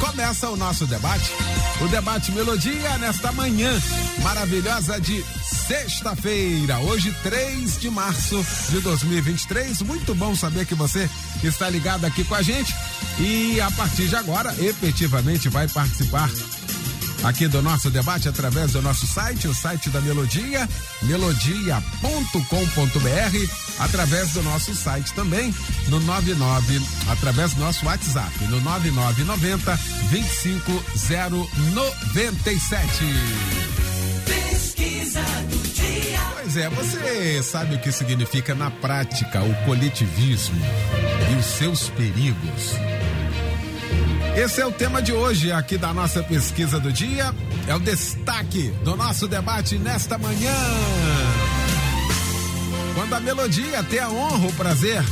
começa o nosso debate. O debate Melodia nesta manhã maravilhosa de sexta-feira, hoje 3 de março de 2023. Muito bom saber que você está ligado aqui com a gente e a partir de agora, efetivamente, vai participar aqui do nosso debate através do nosso site, o site da Melodia, melodia.com.br, através do nosso site também, no 99, através do nosso WhatsApp, no 9990 25097. Pesquisa do dia. Pois é, você sabe o que significa na prática o coletivismo e os seus perigos? Esse é o tema de hoje aqui da nossa pesquisa do dia. É o destaque do nosso debate nesta manhã. Quando a melodia tem a honra, o prazer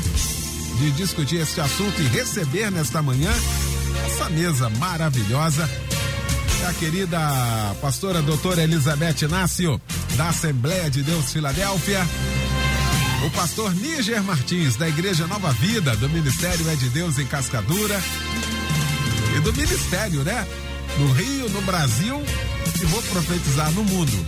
de discutir este assunto e receber nesta manhã essa mesa maravilhosa é a querida pastora doutora Elizabeth Inácio, da Assembleia de Deus Filadélfia. O pastor Níger Martins, da Igreja Nova Vida, do Ministério É de Deus em Cascadura e do ministério, né? No Rio, no Brasil e vou profetizar no mundo.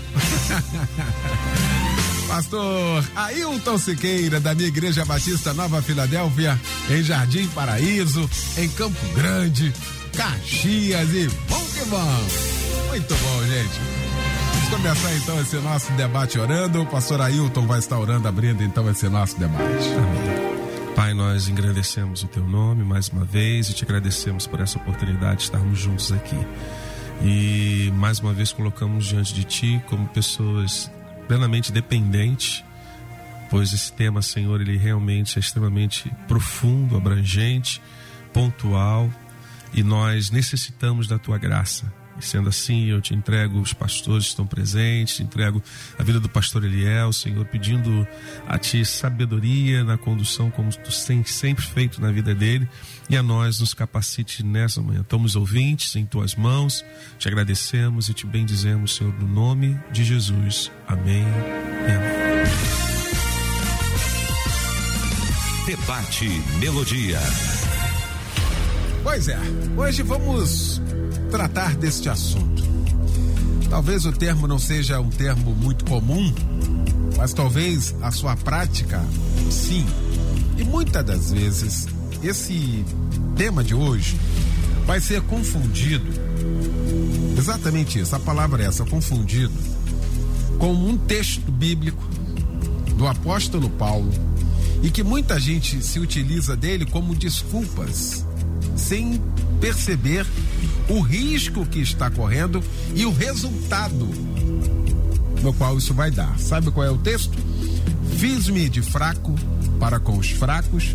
Pastor Ailton Siqueira, da minha Igreja Batista Nova Filadélfia, em Jardim Paraíso, em Campo Grande, Caxias e bom que bom. Muito bom, gente. Vamos começar então esse nosso debate orando. O pastor Ailton vai estar orando, abrindo então esse nosso debate. Amém. Pai, nós engrandecemos o teu nome mais uma vez e te agradecemos por essa oportunidade de estarmos juntos aqui. E mais uma vez colocamos diante de ti como pessoas plenamente dependentes, pois esse tema, Senhor, ele realmente é extremamente profundo, abrangente, pontual e nós necessitamos da tua graça. E sendo assim, eu te entrego os pastores que estão presentes, te entrego a vida do pastor Eliel, Senhor, pedindo a ti sabedoria na condução, como tu tens sempre feito na vida dele, e a nós nos capacite nessa manhã. Estamos ouvintes em tuas mãos, te agradecemos e te bendizemos, Senhor, no nome de Jesus. Amém. E amém. Debate Melodia. Pois é, hoje vamos tratar deste assunto. Talvez o termo não seja um termo muito comum, mas talvez a sua prática, sim. E muitas das vezes, esse tema de hoje vai ser confundido. Exatamente isso, a palavra é essa, confundido, com um texto bíblico do apóstolo Paulo e que muita gente se utiliza dele como desculpas, sem perceber o risco que está correndo e o resultado no qual isso vai dar. Sabe qual é o texto? Fiz-me de fraco para com os fracos,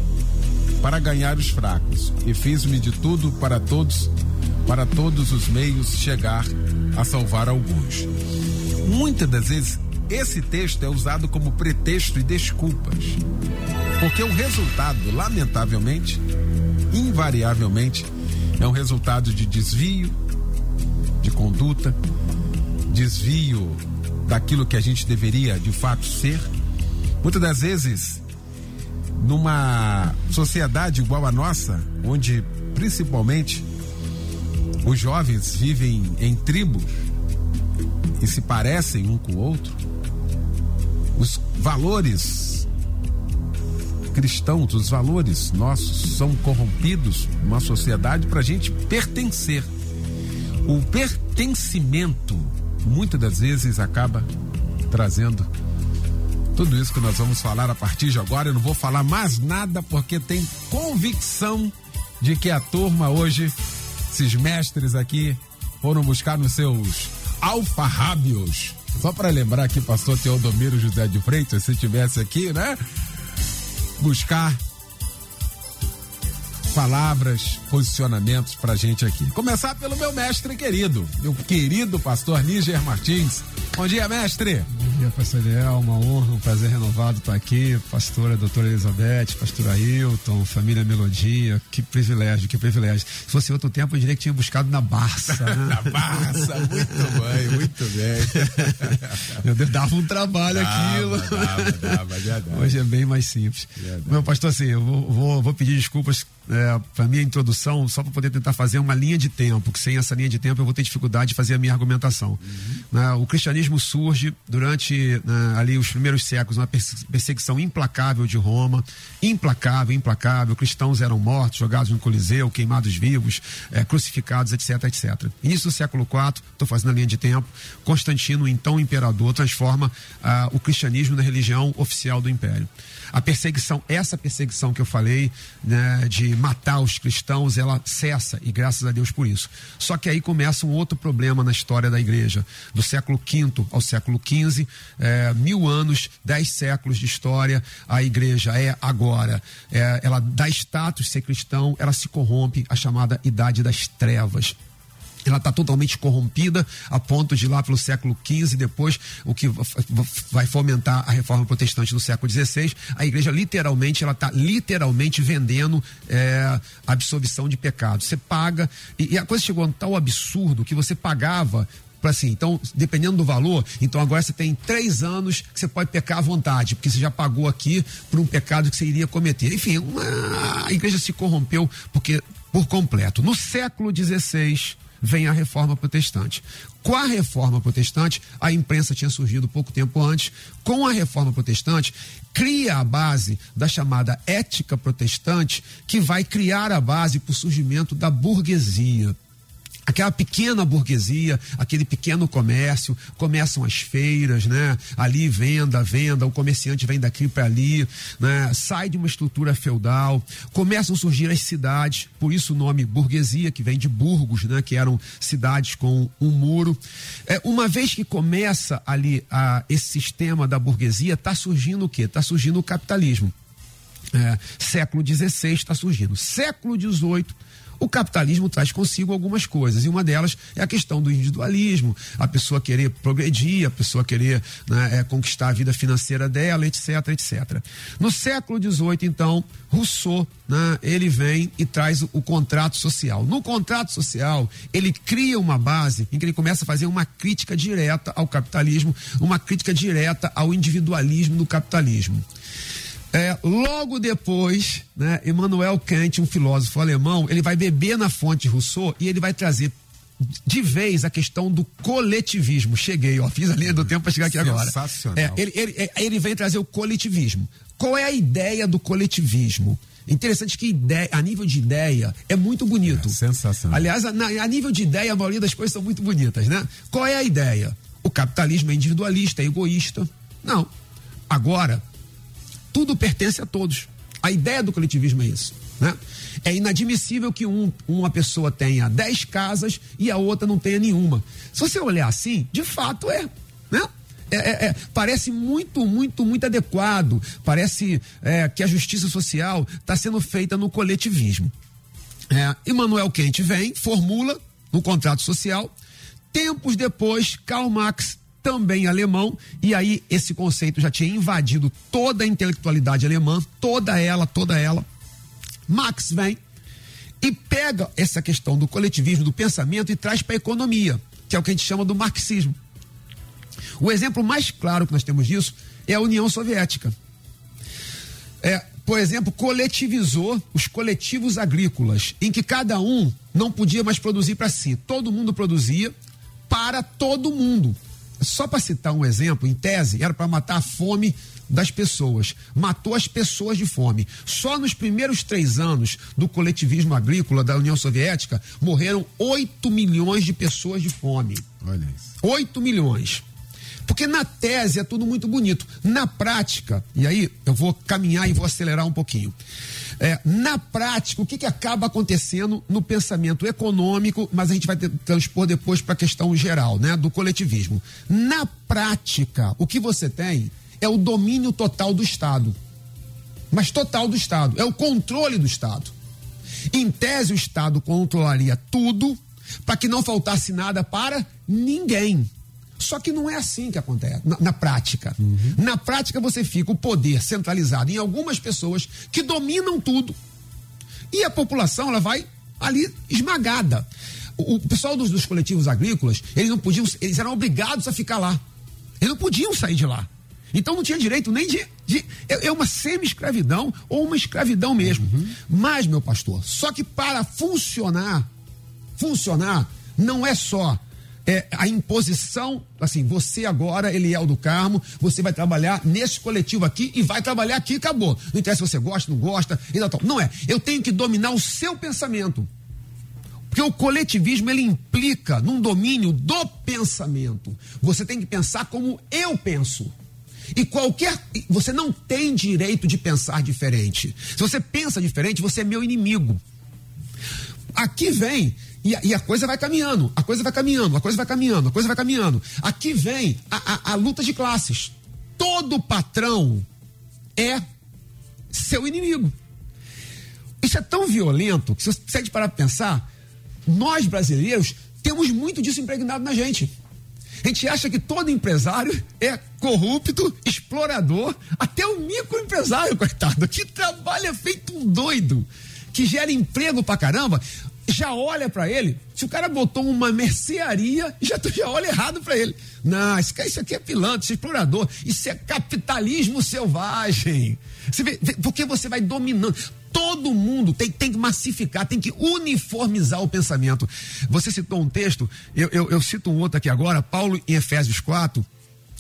para ganhar os fracos, e fiz-me de tudo para todos, para todos os meios chegar a salvar alguns. Muitas das vezes esse texto é usado como pretexto e desculpas. Porque o resultado, lamentavelmente, invariavelmente, é um resultado de desvio de conduta, desvio daquilo que a gente deveria de fato ser. Muitas das vezes, numa sociedade igual a nossa, onde principalmente os jovens vivem em tribos e se parecem um com o outro, os valores cristãos, os valores nossos são corrompidos numa sociedade para a gente pertencer. O pertencimento muitas das vezes acaba trazendo tudo isso que nós vamos falar a partir de agora. Eu não vou falar mais nada porque tem convicção de que a turma hoje, esses mestres aqui, foram buscar nos seus alfarrábios. Só para lembrar que pastor Teodomiro José de Freitas, se tivesse aqui, né? Buscar palavras, posicionamentos pra gente aqui. Começar pelo meu mestre querido, meu querido pastor Níger Martins. Bom dia, mestre. Bom dia, pastor Eliel. Uma honra, um prazer renovado estar aqui. Pastora doutora Elizabeth, pastor Ailton, família Melodia. Que privilégio, que privilégio. Se fosse outro tempo, eu diria que tinha buscado na Barça. Né? na Barça, muito bem, muito bem. Meu Deus, dava um trabalho dava, aquilo. Dava, dava, verdade. Hoje é bem mais simples. Verdade. Meu pastor, assim, eu vou, vou, vou pedir desculpas é, para minha introdução, só para poder tentar fazer uma linha de tempo, que sem essa linha de tempo eu vou ter dificuldade de fazer a minha argumentação. Uhum. Né, o cristianismo surge durante né, ali os primeiros séculos, uma perseguição implacável de Roma, implacável, implacável. Cristãos eram mortos, jogados no Coliseu, queimados vivos, é, crucificados, etc, etc. Início do século IV, estou fazendo a linha de tempo, Constantino, então imperador, transforma ah, o cristianismo na religião oficial do império. A perseguição, essa perseguição que eu falei, né, de matar os cristãos, ela cessa e graças a Deus por isso. Só que aí começa um outro problema na história da igreja. Do século V ao século XV, é, mil anos, dez séculos de história, a igreja é agora. É, ela dá status ser cristão, ela se corrompe, a chamada idade das trevas ela está totalmente corrompida a ponto de lá pelo século XV, depois o que vai fomentar a reforma protestante no século XVI, a igreja literalmente, ela está literalmente vendendo é, absolvição de pecado. Você paga, e, e a coisa chegou a um tal absurdo que você pagava assim, então, dependendo do valor, então agora você tem três anos que você pode pecar à vontade, porque você já pagou aqui por um pecado que você iria cometer. Enfim, uma, a igreja se corrompeu porque por completo. No século XVI, vem a reforma protestante. Com a reforma protestante, a imprensa tinha surgido pouco tempo antes. Com a reforma protestante, cria a base da chamada ética protestante, que vai criar a base para o surgimento da burguesia aquela pequena burguesia, aquele pequeno comércio, começam as feiras, né? Ali venda, venda, o comerciante vem daqui para ali, né? Sai de uma estrutura feudal, começam a surgir as cidades, por isso o nome burguesia, que vem de burgos, né? Que eram cidades com um muro. É, uma vez que começa ali a, esse sistema da burguesia, está surgindo o quê? Está surgindo o capitalismo. É, século XVI está surgindo. Século XVIII o capitalismo traz consigo algumas coisas, e uma delas é a questão do individualismo, a pessoa querer progredir, a pessoa querer né, é, conquistar a vida financeira dela, etc, etc. No século XVIII, então, Rousseau, né, ele vem e traz o, o contrato social. No contrato social, ele cria uma base em que ele começa a fazer uma crítica direta ao capitalismo, uma crítica direta ao individualismo do capitalismo. É, logo depois, né, Emmanuel Kant, um filósofo alemão, ele vai beber na fonte Rousseau e ele vai trazer de vez a questão do coletivismo. Cheguei, ó, fiz a linha do tempo para chegar aqui agora. Sensacional. É, ele, ele, é, ele vem trazer o coletivismo. Qual é a ideia do coletivismo? Interessante que ideia, a nível de ideia é muito bonito. É, sensacional. Aliás, a, a, nível de ideia, a maioria das coisas são muito bonitas, né? Qual é a ideia? O capitalismo é individualista, é egoísta. Não. Agora, tudo pertence a todos. A ideia do coletivismo é isso. Né? É inadmissível que um, uma pessoa tenha dez casas e a outra não tenha nenhuma. Se você olhar assim, de fato é. Né? É, é, é, parece muito, muito, muito adequado. Parece é, que a justiça social está sendo feita no coletivismo. É, Emmanuel Kant vem, formula no contrato social. Tempos depois, Karl Marx também alemão, e aí esse conceito já tinha invadido toda a intelectualidade alemã, toda ela, toda ela. Marx vem e pega essa questão do coletivismo, do pensamento e traz para a economia, que é o que a gente chama do marxismo. O exemplo mais claro que nós temos disso é a União Soviética. É, por exemplo, coletivizou os coletivos agrícolas, em que cada um não podia mais produzir para si, todo mundo produzia para todo mundo. Só para citar um exemplo, em tese, era para matar a fome das pessoas. Matou as pessoas de fome. Só nos primeiros três anos do coletivismo agrícola da União Soviética morreram 8 milhões de pessoas de fome. Olha isso. 8 milhões. Porque na tese é tudo muito bonito. Na prática, e aí eu vou caminhar e vou acelerar um pouquinho. É, na prática, o que, que acaba acontecendo no pensamento econômico, mas a gente vai transpor depois para a questão geral, né, do coletivismo. Na prática, o que você tem é o domínio total do Estado. Mas total do Estado, é o controle do Estado. Em tese, o Estado controlaria tudo para que não faltasse nada para ninguém. Só que não é assim que acontece na, na prática. Uhum. Na prática, você fica o poder centralizado em algumas pessoas que dominam tudo. E a população ela vai ali esmagada. O, o pessoal dos, dos, coletivos agrícolas, eles não podiam, eles eram obrigados a ficar lá. Eles não podiam sair de lá. Então não tinha direito nem de. de é, é uma semi-escravidão ou uma escravidão mesmo. Uhum. Mas, meu pastor, só que para funcionar, funcionar, não é só é, a imposição, assim, você agora, Eliel do Carmo, você vai trabalhar nesse coletivo aqui e vai trabalhar aqui acabou. Não interessa se você gosta, não gosta, tal, tal. Não é. Eu tenho que dominar o seu pensamento. Porque o coletivismo ele implica num domínio do pensamento. Você tem que pensar como eu penso. E qualquer. Você não tem direito de pensar diferente. Se você pensa diferente, você é meu inimigo. Aqui vem e a, e a, coisa vai caminhando, a coisa vai caminhando, a coisa vai caminhando, a coisa vai caminhando. Aqui vem a, a, a luta de classes. Todo patrão é seu inimigo. Isso é tão violento que se você de parar para pensar, nós brasileiros temos muito disso impregnado na gente. A gente acha que todo empresário é corrupto, explorador, até o microempresário, coitado, que trabalha feito um doido, que gera emprego pra caramba já olha para ele. Se o cara botou uma mercearia, já, já olha errado para ele. Não, isso, isso aqui é pilantra, isso é explorador. Isso é capitalismo selvagem. Você vê, porque você vai dominando. Todo mundo tem, tem que massificar, tem que uniformizar o pensamento. Você citou um texto, eu, eu, eu cito um outro aqui agora, Paulo em Efésios 4.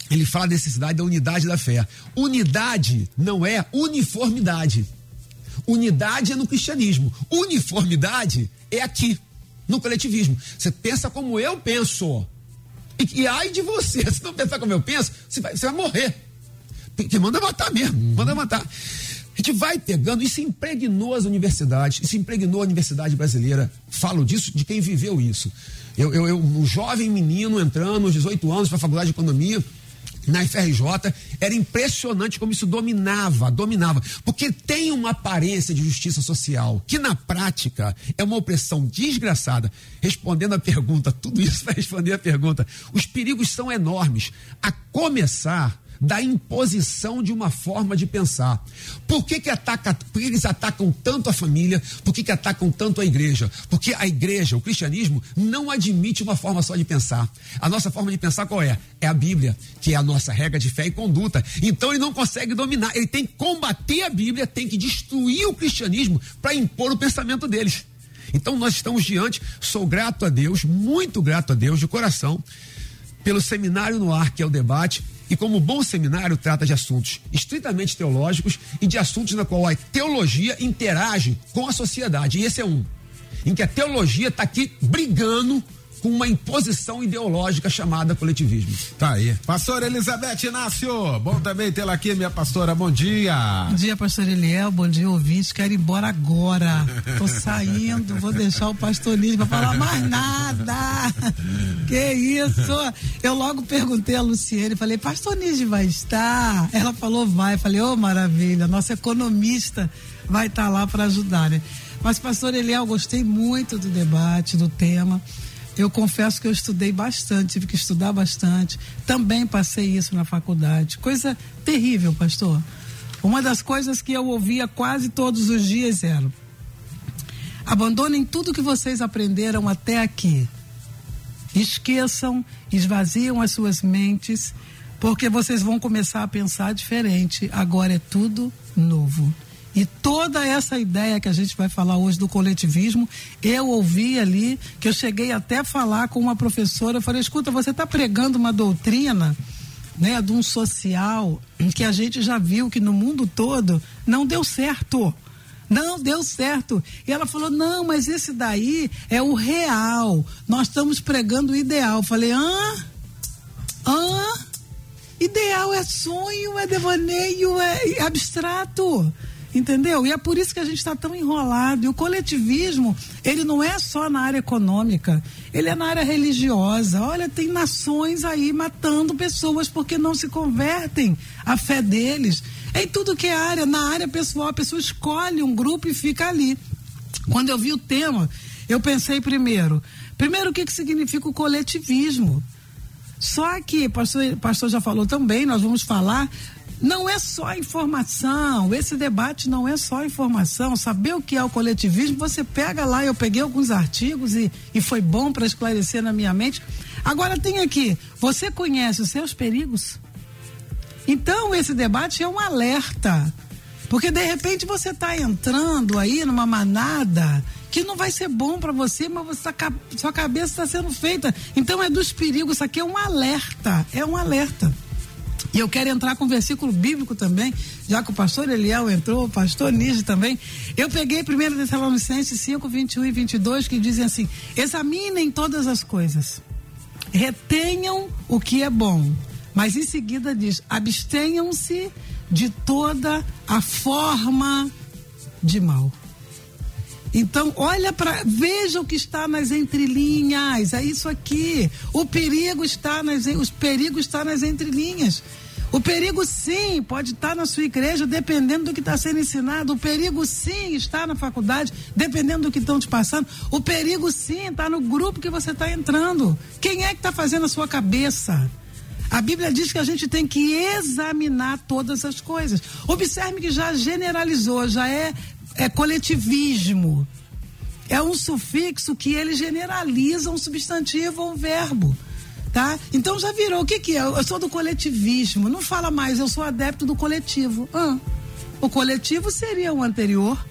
Ele fala da necessidade da unidade da fé. Unidade não é uniformidade. Unidade é no cristianismo. Uniformidade é aqui, no coletivismo. Você pensa como eu penso. E, e ai de você, se não pensar como eu penso, você vai, você vai morrer. Que manda matar mesmo, uhum. manda matar. A gente vai pegando, isso impregnou as universidades, isso impregnou a universidade brasileira. Falo disso de quem viveu isso. Eu, eu, eu um jovem menino entrando aos 18 anos para a faculdade de economia, na FRJ, era impressionante como isso dominava, dominava. Porque tem uma aparência de justiça social, que na prática é uma opressão desgraçada. Respondendo a pergunta, tudo isso para responder a pergunta, os perigos são enormes. A começar da imposição de uma forma de pensar. Por que, que, ataca, por que eles atacam tanto a família? Por que, que atacam tanto a igreja? Porque a igreja, o cristianismo, não admite uma forma só de pensar. A nossa forma de pensar qual é? É a Bíblia, que é a nossa regra de fé e conduta. Então ele não consegue dominar, ele tem que combater a Bíblia, tem que destruir o cristianismo para impor o pensamento deles. Então nós estamos diante, sou grato a Deus, muito grato a Deus de coração, pelo seminário no ar, que é o debate, e como bom seminário trata de assuntos estritamente teológicos e de assuntos na qual a teologia interage com a sociedade. E esse é um, em que a teologia está aqui brigando com uma imposição ideológica chamada coletivismo. Tá aí. Pastora Elizabeth Inácio, bom também tê-la aqui, minha pastora. Bom dia. Bom dia, pastor Eliel. Bom dia, ouvintes. Quero ir embora agora. Tô saindo, vou deixar o pastor Nísio pra falar mais nada. que isso? Eu logo perguntei a Luciene, falei, pastor Nísio vai estar? Ela falou, vai. Falei, ô oh, maravilha, nossa economista vai estar tá lá para ajudar, né? Mas, pastor Eliel, gostei muito do debate, do tema. Eu confesso que eu estudei bastante, tive que estudar bastante. Também passei isso na faculdade. Coisa terrível, pastor. Uma das coisas que eu ouvia quase todos os dias era: abandonem tudo que vocês aprenderam até aqui. Esqueçam, esvaziam as suas mentes, porque vocês vão começar a pensar diferente. Agora é tudo novo. E toda essa ideia que a gente vai falar hoje do coletivismo, eu ouvi ali, que eu cheguei até a falar com uma professora, eu falei, escuta, você está pregando uma doutrina, né, de um social que a gente já viu que no mundo todo não deu certo. Não deu certo. E ela falou: não, mas esse daí é o real. Nós estamos pregando o ideal. Eu falei: hã? Hã? Ideal é sonho, é devaneio, é abstrato. Entendeu? E é por isso que a gente está tão enrolado. E o coletivismo, ele não é só na área econômica, ele é na área religiosa. Olha, tem nações aí matando pessoas porque não se convertem à fé deles. Em tudo que é área, na área pessoal, a pessoa escolhe um grupo e fica ali. Quando eu vi o tema, eu pensei primeiro, primeiro o que, que significa o coletivismo? Só que, pastor, pastor já falou também, nós vamos falar não é só informação, esse debate não é só informação. Saber o que é o coletivismo, você pega lá, eu peguei alguns artigos e, e foi bom para esclarecer na minha mente. Agora tem aqui, você conhece os seus perigos? Então esse debate é um alerta. Porque de repente você está entrando aí numa manada que não vai ser bom para você, mas você tá, sua cabeça está sendo feita. Então é dos perigos, isso aqui é um alerta, é um alerta. E eu quero entrar com um versículo bíblico também, já que o pastor Eliel entrou, o pastor Nige também. Eu peguei 1 Tessalonicenses 5, 21 e 22, que dizem assim: examinem todas as coisas, retenham o que é bom, mas em seguida diz: abstenham-se de toda a forma de mal. Então, olha para, veja o que está nas entrelinhas. É isso aqui. O perigo está nas, os perigos está nas entrelinhas. O perigo sim pode estar na sua igreja, dependendo do que está sendo ensinado. O perigo sim está na faculdade, dependendo do que estão te passando. O perigo sim está no grupo que você está entrando. Quem é que está fazendo a sua cabeça? A Bíblia diz que a gente tem que examinar todas as coisas. Observe que já generalizou, já é é coletivismo. É um sufixo que ele generaliza um substantivo ou um verbo. Tá? Então já virou. O que, que é? Eu sou do coletivismo. Não fala mais, eu sou adepto do coletivo. Ah, o coletivo seria o anterior,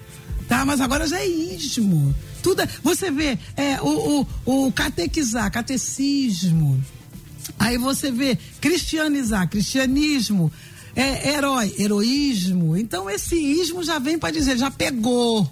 tá? Mas agora já é ismo. Tudo, é, você vê é, o, o, o catequizar, catecismo. Aí você vê cristianizar, cristianismo é herói, heroísmo. Então esse ismo já vem para dizer, já pegou,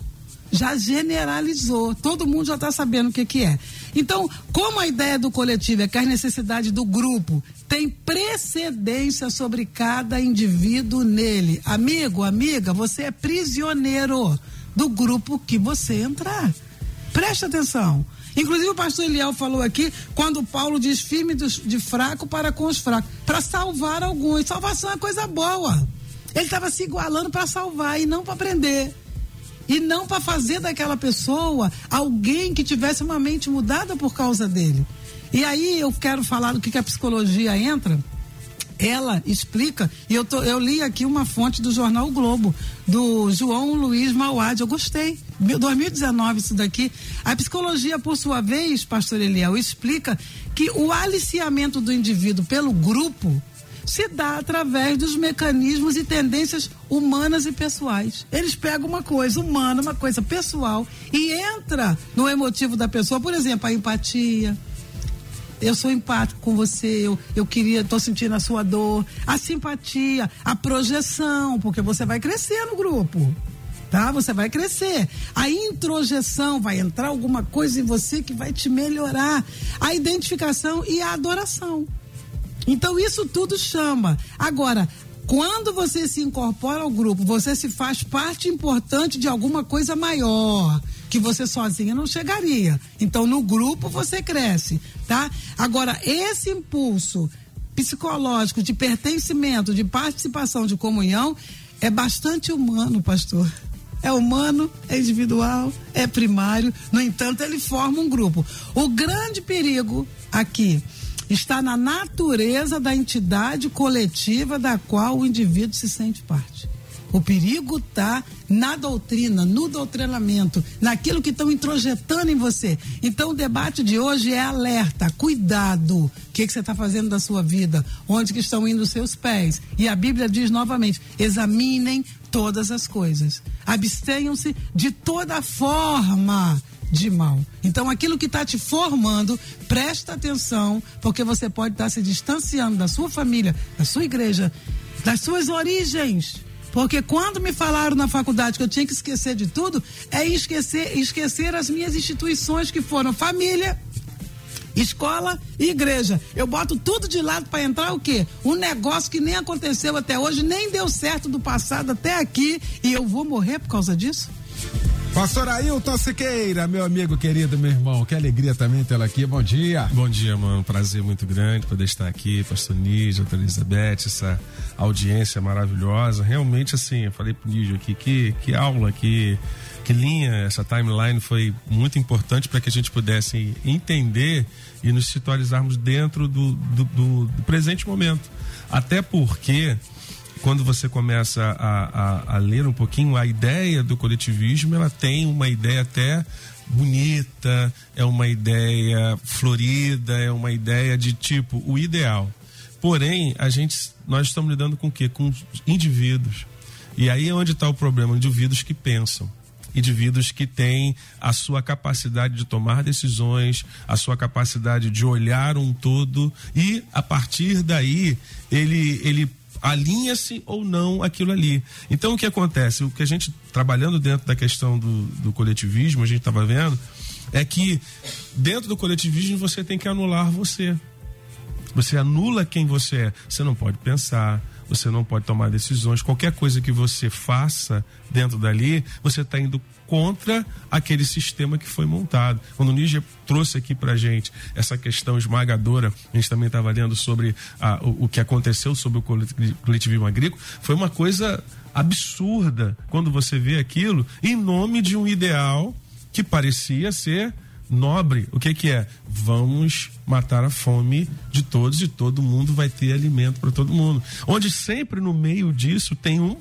já generalizou. Todo mundo já está sabendo o que, que é. Então, como a ideia do coletivo é que a necessidade do grupo tem precedência sobre cada indivíduo nele. Amigo, amiga, você é prisioneiro do grupo que você entrar. Preste atenção. Inclusive o pastor Eliel falou aqui, quando Paulo diz firme de fraco para com os fracos, para salvar alguns. Salvação é coisa boa. Ele estava se igualando para salvar e não para prender. E não para fazer daquela pessoa alguém que tivesse uma mente mudada por causa dele. E aí eu quero falar do que, que a psicologia entra ela explica, e eu, tô, eu li aqui uma fonte do jornal o Globo, do João Luiz Mauad, eu gostei. 2019 isso daqui. A psicologia, por sua vez, pastor Eliel, explica que o aliciamento do indivíduo pelo grupo se dá através dos mecanismos e tendências humanas e pessoais. Eles pegam uma coisa humana, uma coisa pessoal e entra no emotivo da pessoa, por exemplo, a empatia, eu sou empático com você, eu, eu queria, estou sentindo a sua dor, a simpatia, a projeção, porque você vai crescer no grupo. Tá? Você vai crescer. A introjeção vai entrar alguma coisa em você que vai te melhorar. A identificação e a adoração. Então isso tudo chama. Agora, quando você se incorpora ao grupo, você se faz parte importante de alguma coisa maior que você sozinha não chegaria. Então, no grupo você cresce, tá? Agora, esse impulso psicológico de pertencimento, de participação, de comunhão, é bastante humano, pastor. É humano, é individual, é primário. No entanto, ele forma um grupo. O grande perigo aqui está na natureza da entidade coletiva da qual o indivíduo se sente parte. O perigo está na doutrina, no doutrinamento, naquilo que estão introjetando em você. Então o debate de hoje é alerta, cuidado. O que, que você está fazendo da sua vida? Onde que estão indo os seus pés? E a Bíblia diz novamente: examinem todas as coisas. Abstenham-se de toda forma de mal. Então, aquilo que está te formando, presta atenção, porque você pode estar tá se distanciando da sua família, da sua igreja, das suas origens porque quando me falaram na faculdade que eu tinha que esquecer de tudo, é esquecer, esquecer as minhas instituições que foram família, escola e igreja. Eu boto tudo de lado para entrar o quê? Um negócio que nem aconteceu até hoje, nem deu certo do passado até aqui e eu vou morrer por causa disso? Pastor Ailton Siqueira, meu amigo querido, meu irmão, que alegria também tê-lo aqui. Bom dia. Bom dia, mano. Prazer muito grande poder estar aqui, Pastor Nígia, doutora Elizabeth, essa audiência maravilhosa. Realmente, assim, eu falei pro Nígia aqui, que, que aula, que, que linha, essa timeline foi muito importante para que a gente pudesse entender e nos situalizarmos dentro do, do, do presente momento. Até porque quando você começa a, a, a, ler um pouquinho, a ideia do coletivismo, ela tem uma ideia até bonita, é uma ideia florida, é uma ideia de tipo o ideal. Porém, a gente, nós estamos lidando com o quê? Com indivíduos. E aí é onde está o problema, indivíduos que pensam indivíduos que têm a sua capacidade de tomar decisões, a sua capacidade de olhar um todo e a partir daí ele ele alinha-se ou não aquilo ali. Então o que acontece? O que a gente, trabalhando dentro da questão do, do coletivismo, a gente estava vendo, é que dentro do coletivismo você tem que anular você. Você anula quem você é. Você não pode pensar, você não pode tomar decisões. Qualquer coisa que você faça dentro dali, você está indo contra aquele sistema que foi montado. Quando o Níger trouxe aqui para gente essa questão esmagadora, a gente também estava lendo sobre a, o, o, que aconteceu sobre o coletivismo agrícola, foi uma coisa absurda quando você vê aquilo em nome de um ideal que parecia ser nobre. O que, que é? Vamos matar a fome de todos e todo mundo vai ter alimento para todo mundo. Onde sempre no meio disso tem um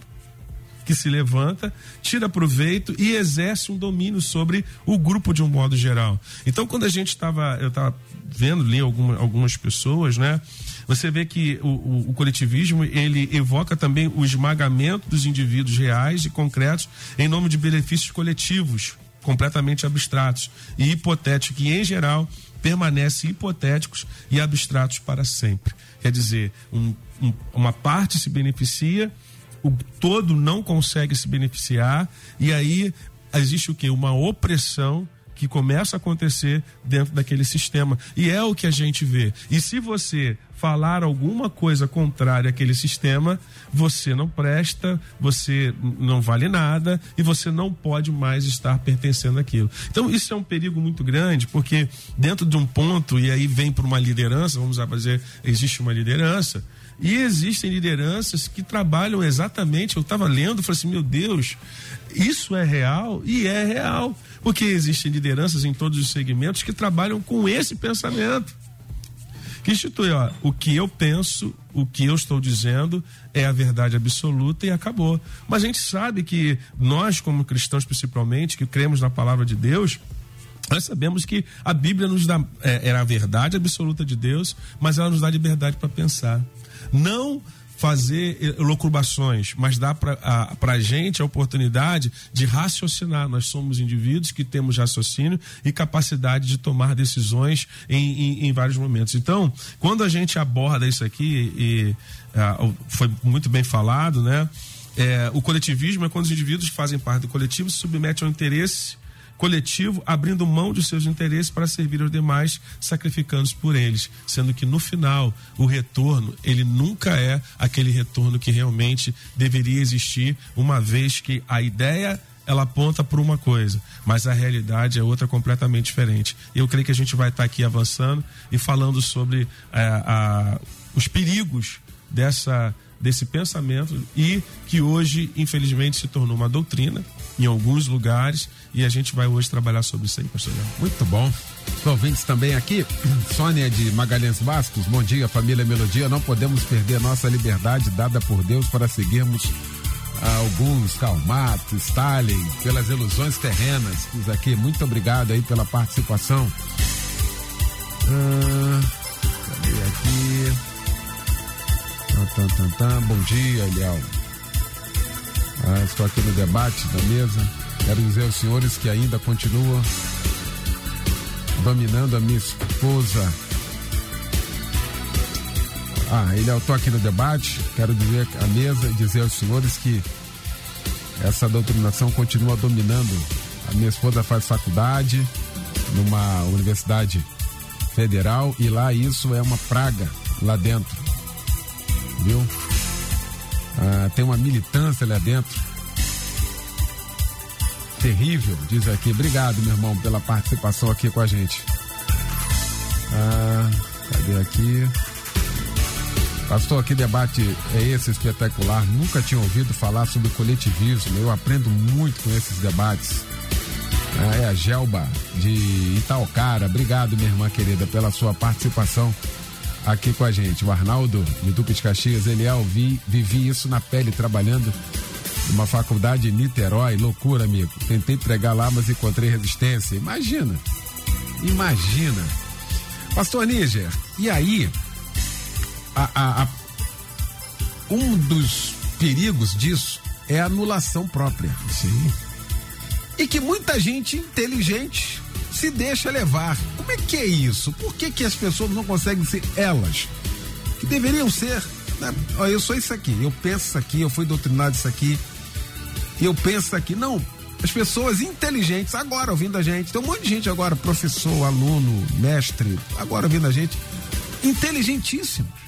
que se levanta, tira proveito e exerce um domínio sobre o grupo de um modo geral. Então, quando a gente estava, eu estava vendo, li alguma, algumas pessoas, né? Você vê que o, o, o, coletivismo ele evoca também o esmagamento dos indivíduos reais e concretos em nome de benefícios coletivos completamente abstratos e hipotéticos que em geral permanecem hipotéticos e abstratos para sempre. Quer dizer, um, um, uma parte se beneficia o todo não consegue se beneficiar e aí existe o que? Uma opressão que começa a acontecer dentro daquele sistema. E é o que a gente vê. E se você falar alguma coisa contrária àquele sistema, você não presta, você não vale nada e você não pode mais estar pertencendo àquilo. Então, isso é um perigo muito grande, porque dentro de um ponto, e aí vem para uma liderança, vamos dizer, existe uma liderança e existem lideranças que trabalham exatamente. Eu estava lendo, falei assim: meu Deus, isso é real? E é real. Porque existem lideranças em todos os segmentos que trabalham com esse pensamento. Que institui, ó, o que eu penso, o que eu estou dizendo é a verdade absoluta e acabou. Mas a gente sabe que nós, como cristãos principalmente, que cremos na palavra de Deus, nós sabemos que a Bíblia nos dá é, era a verdade absoluta de Deus, mas ela nos dá liberdade para pensar não fazer locubações, mas dá para a gente a oportunidade de raciocinar. Nós somos indivíduos que temos raciocínio e capacidade de tomar decisões em, em, em vários momentos. Então, quando a gente aborda isso aqui, e uh, foi muito bem falado, né? É, o coletivismo é quando os indivíduos fazem parte do coletivo se submetem ao interesse coletivo, abrindo mão de seus interesses para servir aos demais, sacrificando-se por eles, sendo que no final o retorno ele nunca é aquele retorno que realmente deveria existir, uma vez que a ideia ela aponta para uma coisa, mas a realidade é outra completamente diferente. Eu creio que a gente vai estar aqui avançando e falando sobre é, a, os perigos dessa desse pensamento e que hoje, infelizmente, se tornou uma doutrina em alguns lugares e a gente vai hoje trabalhar sobre isso aí, pastor Léo. Muito bom. Os ouvintes também aqui, Sônia de Magalhães Bascos, bom dia, família Melodia. Não podemos perder nossa liberdade dada por Deus para seguirmos alguns, Calmato, Stalin, pelas ilusões terrenas. Diz aqui, muito obrigado aí pela participação. Ah, cadê aqui? Tan, tan, tan, Bom dia, Eliel. Ah, estou aqui no debate da mesa. Quero dizer aos senhores que ainda continua dominando a minha esposa. Ah, ele é o toque no debate. Quero dizer à mesa e dizer aos senhores que essa doutrinação continua dominando. A minha esposa faz faculdade numa universidade federal e lá isso é uma praga lá dentro. Viu? Ah, tem uma militância lá dentro terrível, diz aqui. Obrigado, meu irmão, pela participação aqui com a gente. Ah, cadê aqui? Pastor, que debate é esse espetacular? Nunca tinha ouvido falar sobre coletivismo. Eu aprendo muito com esses debates. Ah, é a Gelba de Itaocara. Obrigado, minha irmã querida, pela sua participação aqui com a gente. O Arnaldo de Duque de Caxias, ele é, vi, vivi isso na pele trabalhando numa faculdade em Niterói. Loucura, amigo. Tentei pregar lá, mas encontrei resistência. Imagina. Imagina. Pastor Níger, e aí? A, a, a, um dos perigos disso é a anulação própria. Sim. E que muita gente inteligente se deixa levar. Como é que é isso? Por que, que as pessoas não conseguem ser elas? Que deveriam ser. Né? Eu sou isso aqui, eu penso isso aqui, eu fui doutrinado isso aqui, eu penso isso aqui. Não, as pessoas inteligentes agora ouvindo a gente, tem um monte de gente agora, professor, aluno, mestre, agora ouvindo a gente, inteligentíssimos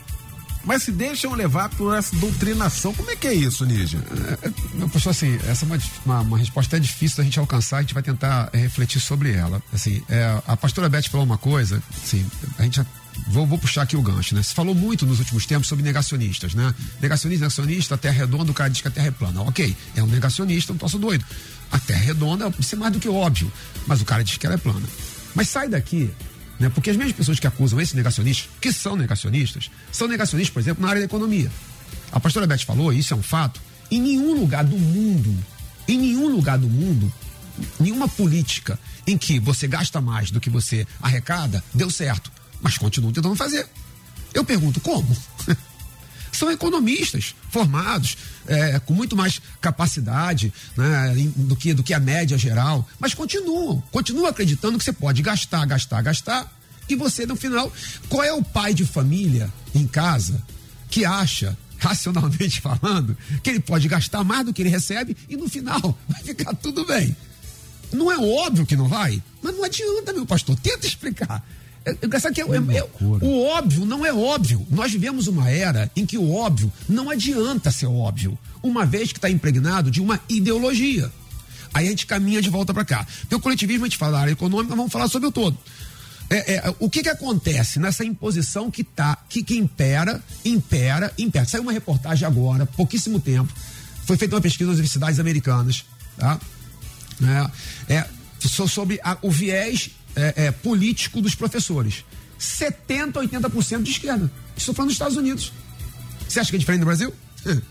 mas se deixam levar por essa doutrinação. Como é que é isso, Nígia? É, assim, essa é uma, uma, uma, resposta é difícil da gente alcançar, a gente vai tentar é, refletir sobre ela. Assim, é, a pastora Beth falou uma coisa, assim, a gente já Vou, vou, puxar aqui o gancho, né? Se falou muito nos últimos tempos sobre negacionistas, né? Negacionista, negacionista, a terra é redonda, o cara diz que a terra é plana. Ok, é um negacionista, um troço doido. A terra é redonda, isso é mais do que óbvio, mas o cara diz que ela é plana. Mas sai daqui né? Porque as mesmas pessoas que acusam esses negacionistas, que são negacionistas, são negacionistas, por exemplo, na área da economia. A pastora Beth falou, isso é um fato, em nenhum lugar do mundo, em nenhum lugar do mundo, nenhuma política em que você gasta mais do que você arrecada, deu certo. Mas continuam tentando fazer. Eu pergunto, como? são economistas formados, é, com muito mais capacidade né, do, que, do que a média geral, mas continuam, continuam acreditando que você pode gastar, gastar, gastar, e você, no final, qual é o pai de família em casa que acha racionalmente falando, que ele pode gastar mais do que ele recebe e no final vai ficar tudo bem. Não é óbvio que não vai, mas não adianta, meu pastor. Tenta explicar. É, que é, é, é, o óbvio não é óbvio. Nós vivemos uma era em que o óbvio não adianta ser óbvio, uma vez que está impregnado de uma ideologia. Aí a gente caminha de volta para cá. Porque o coletivismo a gente fala da área econômica, vamos falar sobre o todo. É, é, o que que acontece nessa imposição que tá, que, que impera, impera, impera. Saiu uma reportagem agora, pouquíssimo tempo, foi feita uma pesquisa nas universidades americanas, tá? É, é sobre a, o viés é, é, político dos professores. 70, 80% de esquerda. Estou falando dos Estados Unidos. Você acha que é diferente do Brasil?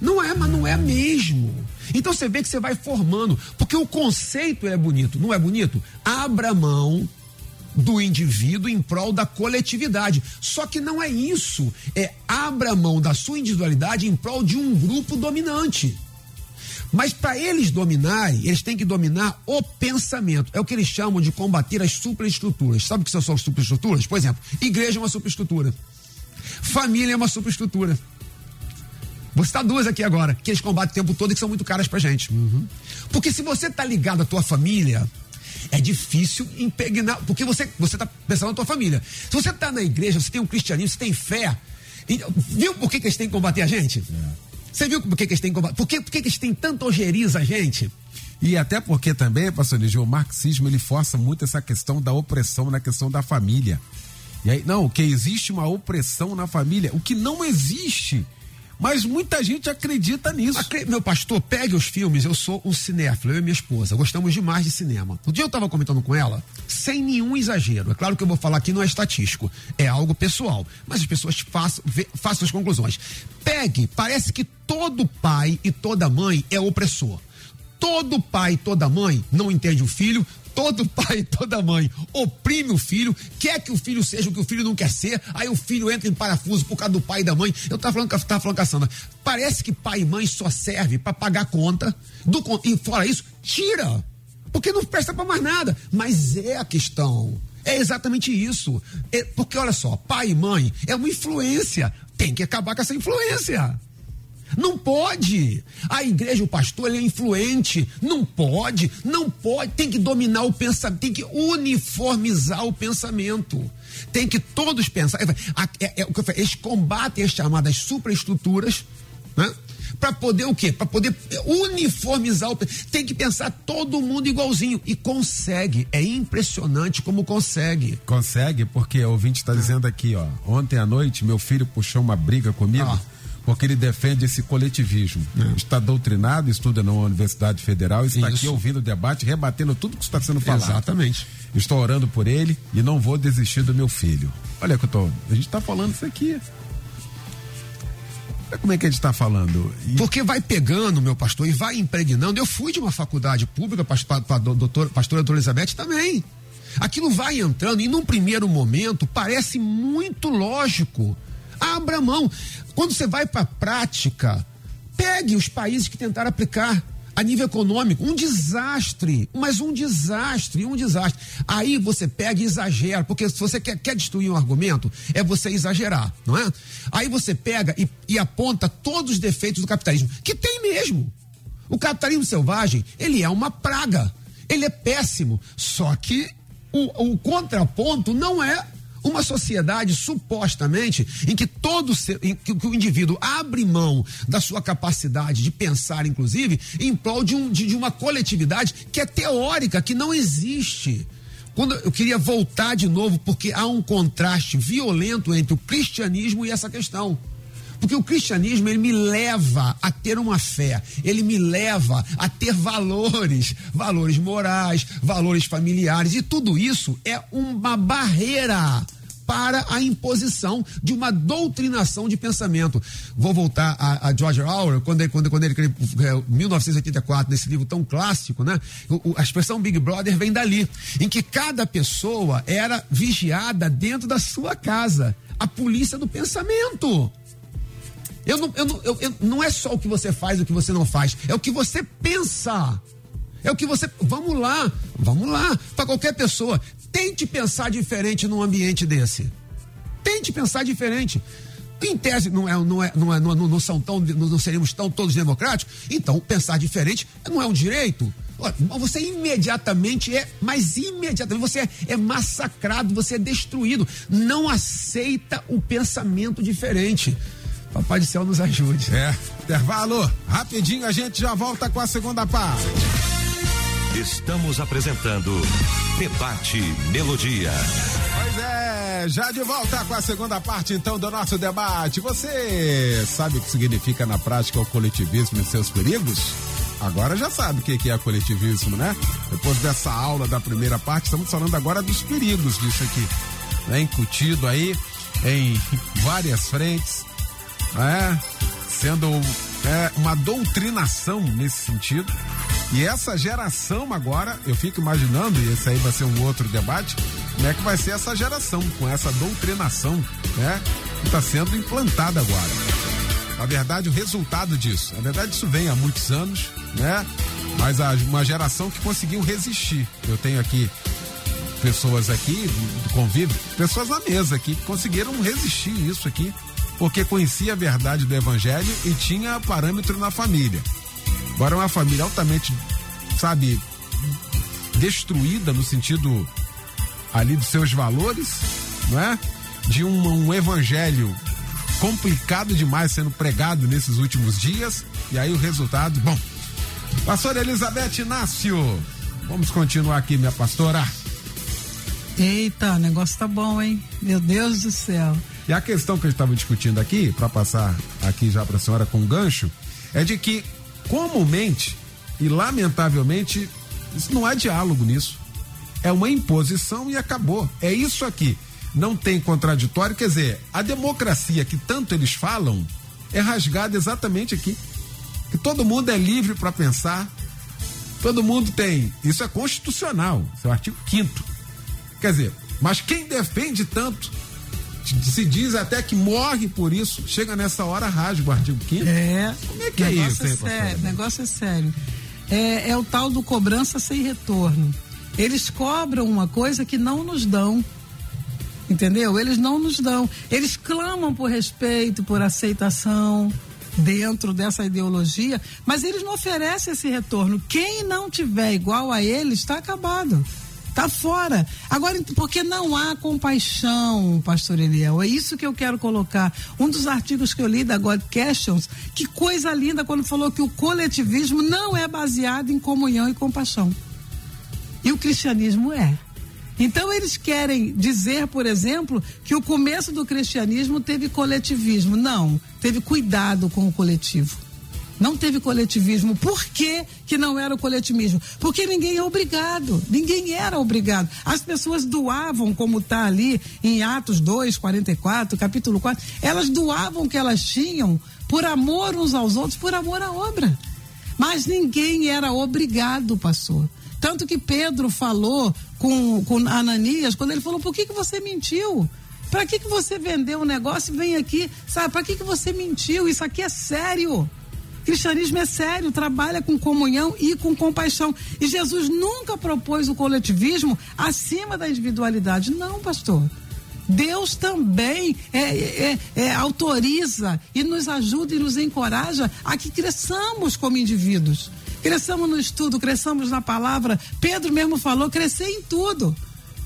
Não é, mas não é mesmo. Então você vê que você vai formando, porque o conceito é bonito, não é bonito? Abra mão do indivíduo em prol da coletividade. Só que não é isso. É abra mão da sua individualidade em prol de um grupo dominante. Mas para eles dominarem, eles têm que dominar o pensamento. É o que eles chamam de combater as superestruturas. Sabe o que são as superestruturas? Por exemplo, igreja é uma superestrutura. Família é uma superestrutura. Vou citar duas aqui agora, que eles combatem o tempo todo e que são muito caras pra gente. Uhum. Porque se você tá ligado à tua família, é difícil impregnar, porque você, você tá pensando na tua família. Se você tá na igreja, você tem um cristianismo, você tem fé, viu por que, que eles têm que combater a gente? É. Você viu por que, que eles têm por que, por que, que eles têm tanto ojeriza, gente? E até porque também, pastor Nigel, o marxismo ele força muito essa questão da opressão na questão da família. E aí, não, que existe uma opressão na família, o que não existe mas muita gente acredita nisso. Acre... Meu pastor, pegue os filmes. Eu sou um cinéfilo, eu e minha esposa. Gostamos demais de cinema. Um dia eu estava comentando com ela, sem nenhum exagero. É claro que eu vou falar aqui não é estatístico, é algo pessoal. Mas as pessoas façam, façam as conclusões. Pegue, parece que todo pai e toda mãe é opressor. Todo pai e toda mãe não entende o filho, todo pai e toda mãe oprime o filho, quer que o filho seja o que o filho não quer ser, aí o filho entra em parafuso por causa do pai e da mãe. Eu tava falando, tava falando com a Sandra, parece que pai e mãe só serve para pagar conta, do, e fora isso, tira, porque não presta para mais nada. Mas é a questão. É exatamente isso. É, porque olha só, pai e mãe é uma influência. Tem que acabar com essa influência. Não pode. A igreja, o pastor, ele é influente. Não pode, não pode. Tem que dominar o pensamento, tem que uniformizar o pensamento. Tem que todos pensar. É, é, é, eles combatem as chamadas superestruturas, né? para poder o quê? Para poder uniformizar o. Tem que pensar todo mundo igualzinho. E consegue. É impressionante como consegue. Consegue, porque o ouvinte está dizendo aqui, ó. Ontem à noite, meu filho puxou uma briga comigo. Ah porque ele defende esse coletivismo. É. Está doutrinado, estuda na Universidade Federal, está Isso. aqui ouvindo o debate, rebatendo tudo que está sendo falado. Exatamente. Estou orando por ele e não vou desistir do meu filho. Olha que eu tô, a gente está falando isso aqui. Como é que a gente está falando? E... Porque vai pegando, meu pastor, e vai impregnando. Eu fui de uma faculdade pública, pastor, doutor, pastora doutora Elizabeth também. Aquilo vai entrando e num primeiro momento parece muito lógico. Abra mão. Quando você vai para a prática, pegue os países que tentaram aplicar a nível econômico, um desastre, mas um desastre, um desastre. Aí você pega e exagera, porque se você quer, quer destruir um argumento, é você exagerar, não é? Aí você pega e, e aponta todos os defeitos do capitalismo, que tem mesmo. O capitalismo selvagem, ele é uma praga, ele é péssimo, só que o, o contraponto não é uma sociedade supostamente em que todo ser, em que, o indivíduo abre mão da sua capacidade de pensar, inclusive, em prol de, um, de, de uma coletividade que é teórica, que não existe. Quando eu queria voltar de novo, porque há um contraste violento entre o cristianismo e essa questão. Porque o cristianismo ele me leva a ter uma fé, ele me leva a ter valores, valores morais, valores familiares, e tudo isso é uma barreira para a imposição de uma doutrinação de pensamento. Vou voltar a, a George Orwell, quando ele, quando, quando ele é, 1984, nesse livro tão clássico, né? O, a expressão Big Brother vem dali, em que cada pessoa era vigiada dentro da sua casa. A polícia do pensamento. Eu não, eu não, eu, eu, não é só o que você faz, o que você não faz, é o que você pensa. É o que você. Vamos lá, vamos lá. Para qualquer pessoa, tente pensar diferente num ambiente desse. Tente pensar diferente. Em tese, não, é, não, é, não, é, não, não são tão, não seríamos tão todos democráticos, então pensar diferente não é um direito. Você imediatamente é, mas imediatamente você é, é massacrado, você é destruído. Não aceita o pensamento diferente. Papai do céu nos ajude. É, intervalo, rapidinho a gente já volta com a segunda parte. Estamos apresentando Debate Melodia. Pois é, já de volta com a segunda parte então do nosso debate. Você sabe o que significa na prática o coletivismo e seus perigos? Agora já sabe o que é coletivismo, né? Depois dessa aula da primeira parte, estamos falando agora dos perigos disso aqui. Né? Incutido aí em várias frentes, né? sendo é, uma doutrinação nesse sentido e essa geração agora, eu fico imaginando, e esse aí vai ser um outro debate, como é que vai ser essa geração, com essa doutrinação, né? Que está sendo implantada agora. Na verdade, o resultado disso, na verdade, isso vem há muitos anos, né? Mas há uma geração que conseguiu resistir. Eu tenho aqui pessoas aqui do convívio, pessoas na mesa aqui que conseguiram resistir isso aqui, porque conhecia a verdade do evangelho e tinha parâmetro na família. Agora, uma família altamente, sabe, destruída no sentido ali dos seus valores, não é? De um, um evangelho complicado demais sendo pregado nesses últimos dias. E aí o resultado, bom. Pastora Elizabeth Inácio, vamos continuar aqui, minha pastora. Eita, o negócio tá bom, hein? Meu Deus do céu. E a questão que a gente estava discutindo aqui, para passar aqui já para a senhora com gancho, é de que comumente e lamentavelmente não há diálogo nisso. É uma imposição e acabou. É isso aqui. Não tem contraditório, quer dizer, a democracia que tanto eles falam é rasgada exatamente aqui. Que todo mundo é livre para pensar, todo mundo tem. Isso é constitucional, isso é o artigo 5 Quer dizer, mas quem defende tanto se diz até que morre por isso, chega nessa hora, rasga o artigo 5 É. Como é que é isso, é sério, negócio é sério. É, é o tal do cobrança sem retorno. Eles cobram uma coisa que não nos dão. Entendeu? Eles não nos dão. Eles clamam por respeito, por aceitação dentro dessa ideologia, mas eles não oferecem esse retorno. Quem não tiver igual a eles está acabado. Tá fora. Agora, porque não há compaixão, pastor Eliel. É isso que eu quero colocar. Um dos artigos que eu li da God Questions, que coisa linda quando falou que o coletivismo não é baseado em comunhão e compaixão. E o cristianismo é. Então eles querem dizer, por exemplo, que o começo do cristianismo teve coletivismo. Não, teve cuidado com o coletivo. Não teve coletivismo. Por que, que não era o coletivismo? Porque ninguém é obrigado. Ninguém era obrigado. As pessoas doavam, como está ali em Atos 2, 44, capítulo 4. Elas doavam o que elas tinham por amor uns aos outros, por amor à obra. Mas ninguém era obrigado, pastor. Tanto que Pedro falou com, com Ananias, quando ele falou: por que, que você mentiu? Para que, que você vendeu um negócio e vem aqui? Sabe, para que, que você mentiu? Isso aqui é sério. Cristianismo é sério, trabalha com comunhão e com compaixão. E Jesus nunca propôs o coletivismo acima da individualidade. Não, pastor. Deus também é, é, é, autoriza e nos ajuda e nos encoraja a que cresçamos como indivíduos. Cresçamos no estudo, cresçamos na palavra. Pedro mesmo falou: crescer em tudo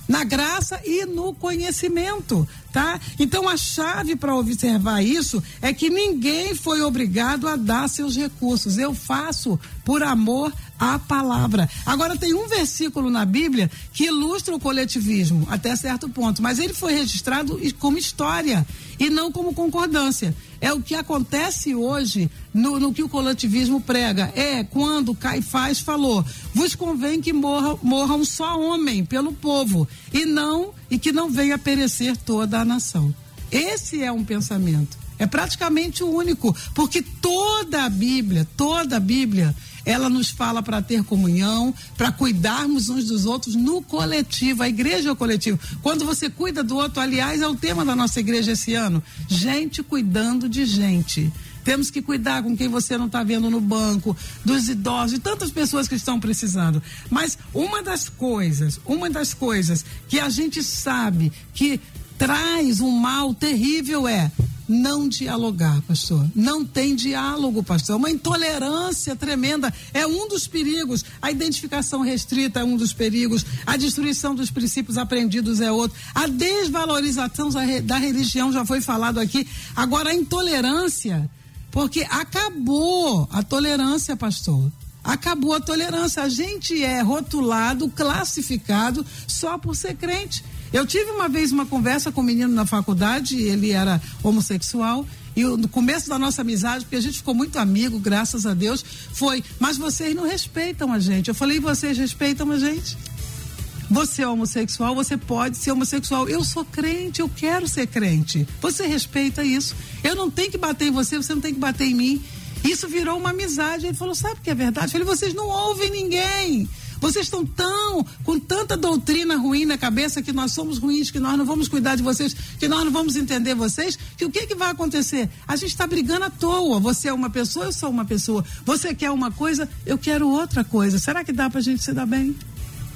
na graça e no conhecimento, tá? Então a chave para observar isso é que ninguém foi obrigado a dar seus recursos. Eu faço por amor à palavra. Agora tem um versículo na Bíblia que ilustra o coletivismo até certo ponto, mas ele foi registrado como história e não como concordância. É o que acontece hoje no, no que o coletivismo prega. É quando Caifás falou: vos convém que morra, morra um só homem pelo povo, e não, e que não venha perecer toda a nação. Esse é um pensamento. É praticamente o único, porque toda a Bíblia, toda a Bíblia ela nos fala para ter comunhão, para cuidarmos uns dos outros no coletivo. A igreja é o coletivo. Quando você cuida do outro, aliás, é o tema da nossa igreja esse ano: gente cuidando de gente. Temos que cuidar com quem você não está vendo no banco, dos idosos, de tantas pessoas que estão precisando. Mas uma das coisas, uma das coisas que a gente sabe que traz um mal terrível é não dialogar, pastor. Não tem diálogo, pastor. Uma intolerância tremenda é um dos perigos. A identificação restrita é um dos perigos. A destruição dos princípios aprendidos é outro. A desvalorização da religião já foi falado aqui. Agora, a intolerância, porque acabou a tolerância, pastor. Acabou a tolerância. A gente é rotulado, classificado só por ser crente. Eu tive uma vez uma conversa com um menino na faculdade, ele era homossexual, e no começo da nossa amizade, porque a gente ficou muito amigo, graças a Deus, foi, mas vocês não respeitam a gente. Eu falei, vocês respeitam a gente? Você é homossexual, você pode ser homossexual. Eu sou crente, eu quero ser crente. Você respeita isso. Eu não tenho que bater em você, você não tem que bater em mim. Isso virou uma amizade. Ele falou: sabe o que é verdade? Eu falei: vocês não ouvem ninguém. Vocês estão tão com tanta doutrina ruim na cabeça que nós somos ruins, que nós não vamos cuidar de vocês, que nós não vamos entender vocês, que o que, que vai acontecer? A gente está brigando à toa. Você é uma pessoa, eu sou uma pessoa. Você quer uma coisa, eu quero outra coisa. Será que dá para a gente se dar bem?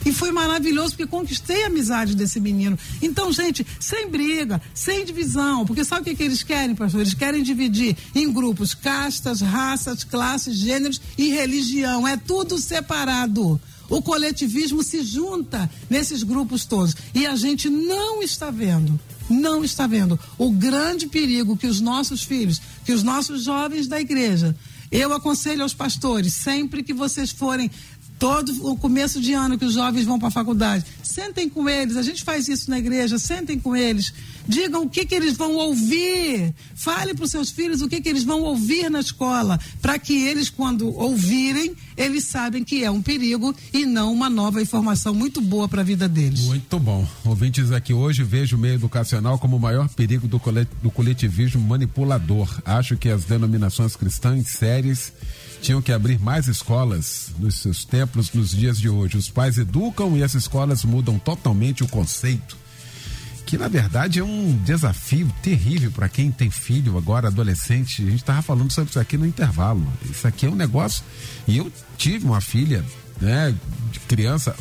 E foi maravilhoso porque conquistei a amizade desse menino. Então, gente, sem briga, sem divisão, porque sabe o que, que eles querem, pastor? Eles querem dividir em grupos castas, raças, classes, gêneros e religião. É tudo separado. O coletivismo se junta nesses grupos todos. E a gente não está vendo, não está vendo o grande perigo que os nossos filhos, que os nossos jovens da igreja. Eu aconselho aos pastores, sempre que vocês forem todo o começo de ano que os jovens vão para a faculdade, sentem com eles, a gente faz isso na igreja, sentem com eles, digam o que, que eles vão ouvir, fale para os seus filhos o que, que eles vão ouvir na escola, para que eles, quando ouvirem, eles sabem que é um perigo e não uma nova informação muito boa para a vida deles. Muito bom. Ouvintes aqui hoje, vejo o meio educacional como o maior perigo do, coletivismo manipulador. Acho que as denominações cristãs sérias tinham que abrir mais escolas nos seus templos nos dias de hoje. Os pais educam e as escolas mudam totalmente o conceito. Que na verdade é um desafio terrível para quem tem filho agora, adolescente. A gente estava falando sobre isso aqui no intervalo. Isso aqui é um negócio. E eu tive uma filha, né, de criança,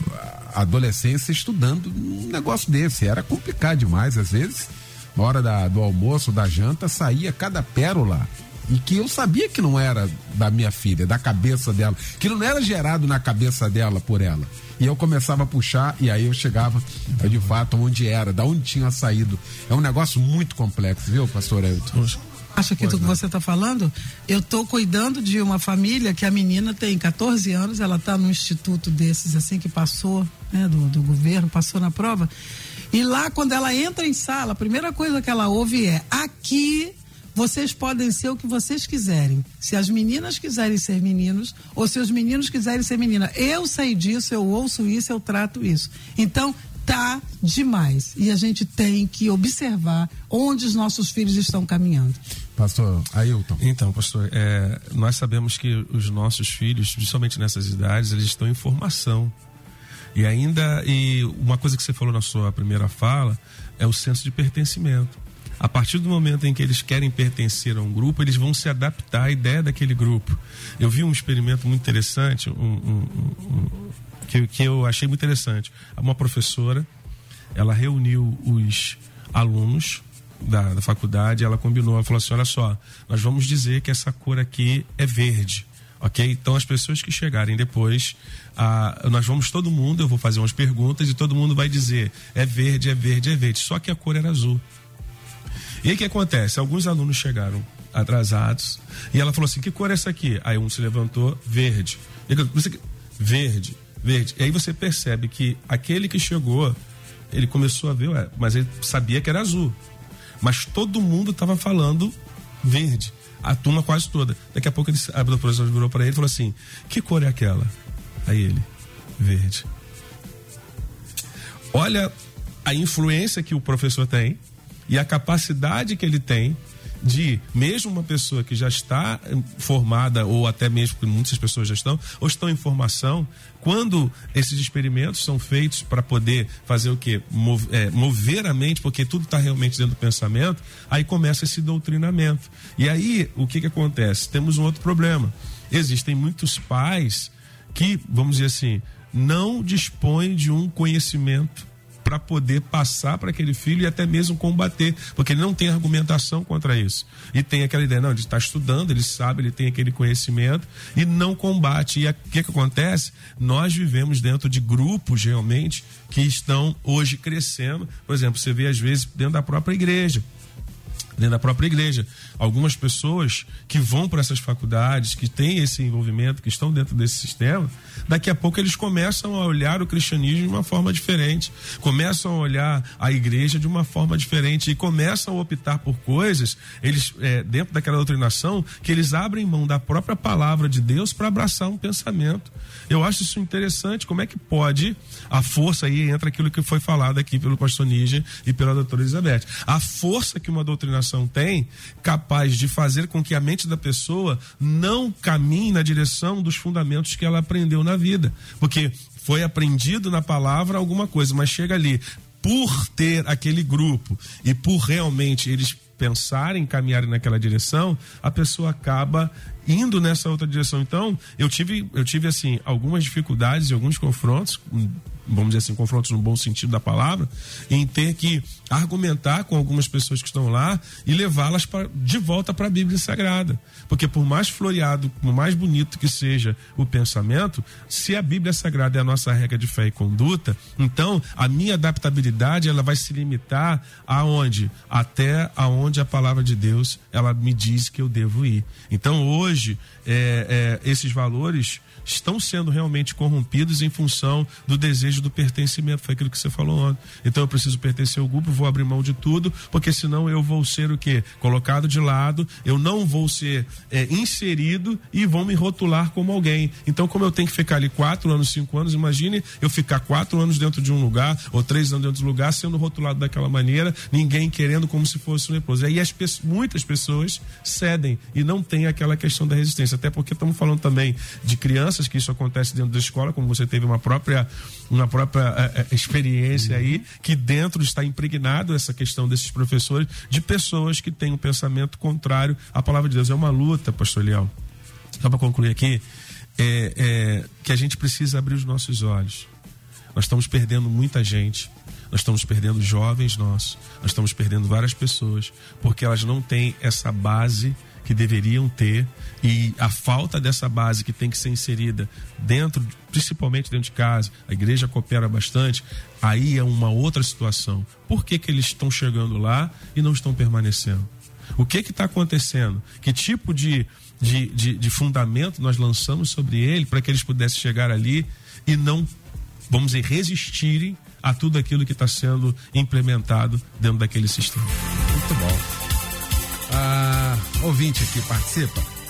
adolescência, estudando um negócio desse. Era complicado demais, às vezes. Na hora da, do almoço, da janta, saía cada pérola e que eu sabia que não era da minha filha, da cabeça dela, que não era gerado na cabeça dela por ela. E eu começava a puxar e aí eu chegava de fato onde era, da onde tinha saído. É um negócio muito complexo, viu, pastor Elton? Acha que tudo que você está falando? Eu estou cuidando de uma família que a menina tem 14 anos, ela está num instituto desses assim que passou, né, do, do governo, passou na prova. E lá, quando ela entra em sala, a primeira coisa que ela ouve é: aqui vocês podem ser o que vocês quiserem. Se as meninas quiserem ser meninos, ou se os meninos quiserem ser menina. Eu sei disso, eu ouço isso, eu trato isso. Então, tá demais. E a gente tem que observar onde os nossos filhos estão caminhando. Pastor Ailton. Então, pastor, é, nós sabemos que os nossos filhos, principalmente nessas idades, eles estão em formação. E ainda, e uma coisa que você falou na sua primeira fala é o senso de pertencimento. A partir do momento em que eles querem pertencer a um grupo, eles vão se adaptar à ideia daquele grupo. Eu vi um experimento muito interessante, um, um, um, que, que eu achei muito interessante. Uma professora, ela reuniu os alunos da, da faculdade, ela combinou, ela falou assim: olha só, nós vamos dizer que essa cor aqui é verde. Ok? Então, as pessoas que chegarem depois, ah, nós vamos todo mundo, eu vou fazer umas perguntas e todo mundo vai dizer: é verde, é verde, é verde. Só que a cor era azul. E aí o que acontece? Alguns alunos chegaram atrasados e ela falou assim: que cor é essa aqui? Aí um se levantou, verde. Verde, verde. E aí você percebe que aquele que chegou, ele começou a ver, ué, mas ele sabia que era azul. Mas todo mundo estava falando verde. A turma quase toda. Daqui a pouco ele, a professora virou para ele e falou assim: que cor é aquela? Aí ele, verde. Olha a influência que o professor tem e a capacidade que ele tem de, mesmo uma pessoa que já está eh, formada, ou até mesmo que muitas pessoas já estão, ou estão em formação, quando esses experimentos são feitos para poder fazer o? Mover, é, mover a mente, porque tudo está realmente dentro do pensamento, aí começa esse doutrinamento. E aí, o que, que acontece? Temos um outro problema. Existem muitos pais que, vamos dizer assim, não dispõem de um conhecimento para poder passar para aquele filho e até mesmo combater, porque ele não tem argumentação contra isso. E tem aquela ideia, não, ele está estudando, ele sabe, ele tem aquele conhecimento e não combate. E o que, que acontece? Nós vivemos dentro de grupos realmente que estão hoje crescendo. Por exemplo, você vê às vezes dentro da própria igreja dentro da própria igreja. Algumas pessoas que vão para essas faculdades, que têm esse envolvimento, que estão dentro desse sistema, daqui a pouco eles começam a olhar o cristianismo de uma forma diferente, começam a olhar a igreja de uma forma diferente e começam a optar por coisas, eles é, dentro daquela doutrinação, que eles abrem mão da própria palavra de Deus para abraçar um pensamento. Eu acho isso interessante, como é que pode a força aí entra aquilo que foi falado aqui pelo pastor Níger e pela doutora Elizabeth. A força que uma doutrinação tem, capaz de fazer com que a mente da pessoa não caminhe na direção dos fundamentos que ela aprendeu na vida. Porque foi aprendido na palavra alguma coisa, mas chega ali, por ter aquele grupo e por realmente eles pensarem, caminharem naquela direção, a pessoa acaba indo nessa outra direção. Então, eu tive, eu tive assim, algumas dificuldades e alguns confrontos vamos dizer assim, confrontos no bom sentido da palavra, em ter que argumentar com algumas pessoas que estão lá e levá-las de volta para a Bíblia Sagrada. Porque por mais floreado, por mais bonito que seja o pensamento, se a Bíblia Sagrada é a nossa regra de fé e conduta, então a minha adaptabilidade ela vai se limitar aonde? Até aonde a palavra de Deus ela me diz que eu devo ir. Então hoje é, é, esses valores estão sendo realmente corrompidos em função do desejo do pertencimento. Foi aquilo que você falou ontem. Então eu preciso pertencer ao grupo, vou abrir mão de tudo, porque senão eu vou ser o quê? Colocado de lado, eu não vou ser é, inserido e vão me rotular como alguém. Então, como eu tenho que ficar ali quatro anos, cinco anos, imagine eu ficar quatro anos dentro de um lugar, ou três anos dentro do lugar, sendo rotulado daquela maneira, ninguém querendo como se fosse um leproso. E aí as, muitas pessoas cedem e não tem aquela questão da resistência. Até porque estamos falando também de crianças que isso acontece dentro da escola, como você teve uma própria, uma própria é, experiência aí, que dentro está impregnado essa questão desses professores, de pessoas que têm um pensamento contrário à palavra de Deus. É uma luta, pastor Leal. Só para concluir aqui, é, é, que a gente precisa abrir os nossos olhos. Nós estamos perdendo muita gente nós estamos perdendo jovens nossos, nós estamos perdendo várias pessoas, porque elas não têm essa base que deveriam ter e a falta dessa base que tem que ser inserida dentro, principalmente dentro de casa, a igreja coopera bastante, aí é uma outra situação. Por que, que eles estão chegando lá e não estão permanecendo? O que está acontecendo? Que tipo de, de, de, de fundamento nós lançamos sobre ele para que eles pudessem chegar ali e não, vamos dizer, resistirem a tudo aquilo que está sendo implementado dentro daquele sistema? Muito bom. Ah, ouvinte aqui participa.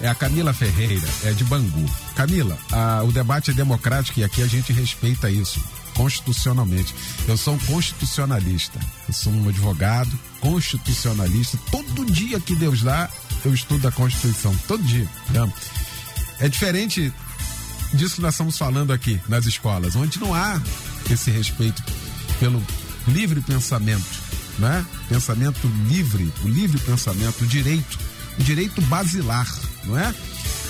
É a Camila Ferreira, é de Bangu. Camila, ah, o debate é democrático e aqui a gente respeita isso constitucionalmente. Eu sou um constitucionalista. Eu sou um advogado constitucionalista. Todo dia que Deus dá, eu estudo a Constituição. Todo dia. Né? É diferente disso que nós estamos falando aqui nas escolas, onde não há esse respeito pelo livre pensamento, né? Pensamento livre, o livre pensamento, o direito, direito basilar, não é?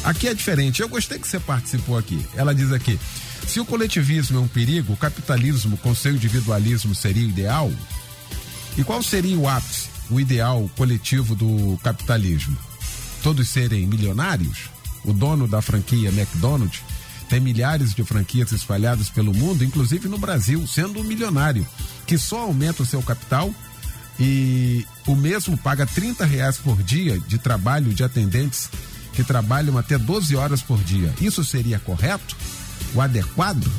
Aqui é diferente. Eu gostei que você participou aqui. Ela diz aqui: se o coletivismo é um perigo, o capitalismo com seu individualismo seria ideal? E qual seria o ápice, o ideal coletivo do capitalismo? Todos serem milionários? O dono da franquia McDonald's tem milhares de franquias espalhadas pelo mundo, inclusive no Brasil, sendo um milionário, que só aumenta o seu capital e o mesmo paga 30 reais por dia de trabalho de atendentes que trabalham até 12 horas por dia. Isso seria correto? o adequado?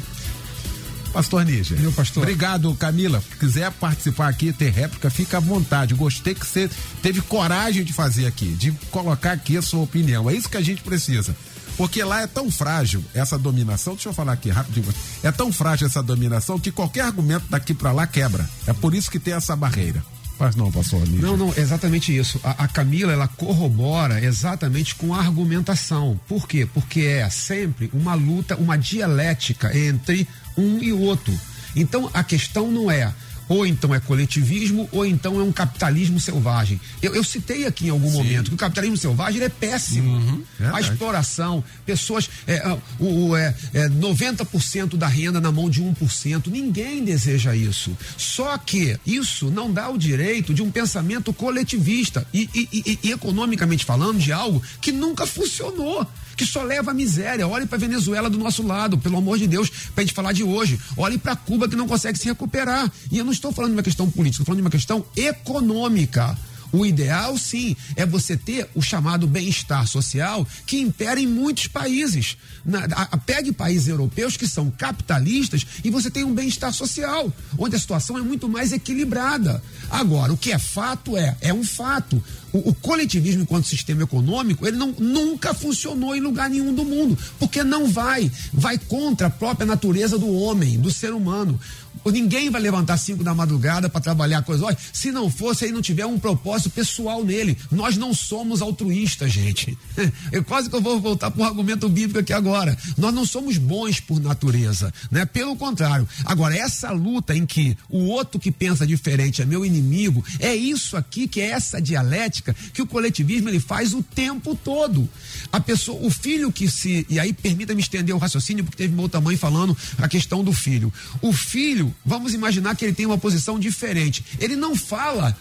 Pastor Níger. Meu pastor. Obrigado, Camila. Se quiser participar aqui, ter réplica, fica à vontade. Gostei que você teve coragem de fazer aqui, de colocar aqui a sua opinião. É isso que a gente precisa. Porque lá é tão frágil essa dominação, deixa eu falar aqui rapidinho. É tão frágil essa dominação que qualquer argumento daqui para lá quebra. É por isso que tem essa barreira. Mas não, pastor Lígia. Não, não, exatamente isso. A, a, Camila, ela corrobora exatamente com a argumentação. Por quê? Porque é sempre uma luta, uma dialética entre um e outro. Então, a questão não é ou então é coletivismo, ou então é um capitalismo selvagem. Eu, eu citei aqui em algum Sim. momento que o capitalismo selvagem é péssimo. Uhum, a exploração, pessoas, é, o, o, é, é 90% da renda na mão de 1%. Ninguém deseja isso. Só que isso não dá o direito de um pensamento coletivista e, e, e, e economicamente falando, de algo que nunca funcionou que só leva à miséria. Olhe para Venezuela do nosso lado, pelo amor de Deus, para a gente falar de hoje. Olhe para Cuba que não consegue se recuperar. E eu não estou falando de uma questão política, estou falando de uma questão econômica. O ideal, sim, é você ter o chamado bem-estar social que impera em muitos países. Na, a, pegue países europeus que são capitalistas e você tem um bem-estar social, onde a situação é muito mais equilibrada. Agora, o que é fato é, é um fato. O, o coletivismo enquanto sistema econômico, ele não, nunca funcionou em lugar nenhum do mundo, porque não vai, vai contra a própria natureza do homem, do ser humano. Ninguém vai levantar cinco da madrugada para trabalhar coisas. Olha, se não fosse, aí não tiver um propósito pessoal nele. Nós não somos altruístas, gente. Eu quase que eu vou voltar para o argumento bíblico aqui agora. Nós não somos bons por natureza, né? Pelo contrário. Agora, essa luta em que o outro que pensa diferente é meu inimigo, é isso aqui que é essa dialética que o coletivismo ele faz o tempo todo. A pessoa, o filho que se. E aí permita-me estender o raciocínio, porque teve outra mãe falando a questão do filho. O filho, vamos imaginar que ele tem uma posição diferente. Ele não fala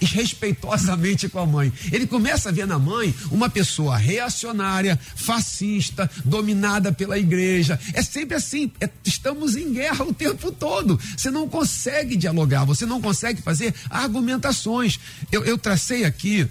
respeitosamente com a mãe. Ele começa a ver na mãe uma pessoa reacionária, fascista, dominada pela igreja. É sempre assim. É, estamos em guerra o tempo todo. Você não consegue dialogar, você não consegue fazer argumentações. Eu, eu tracei aqui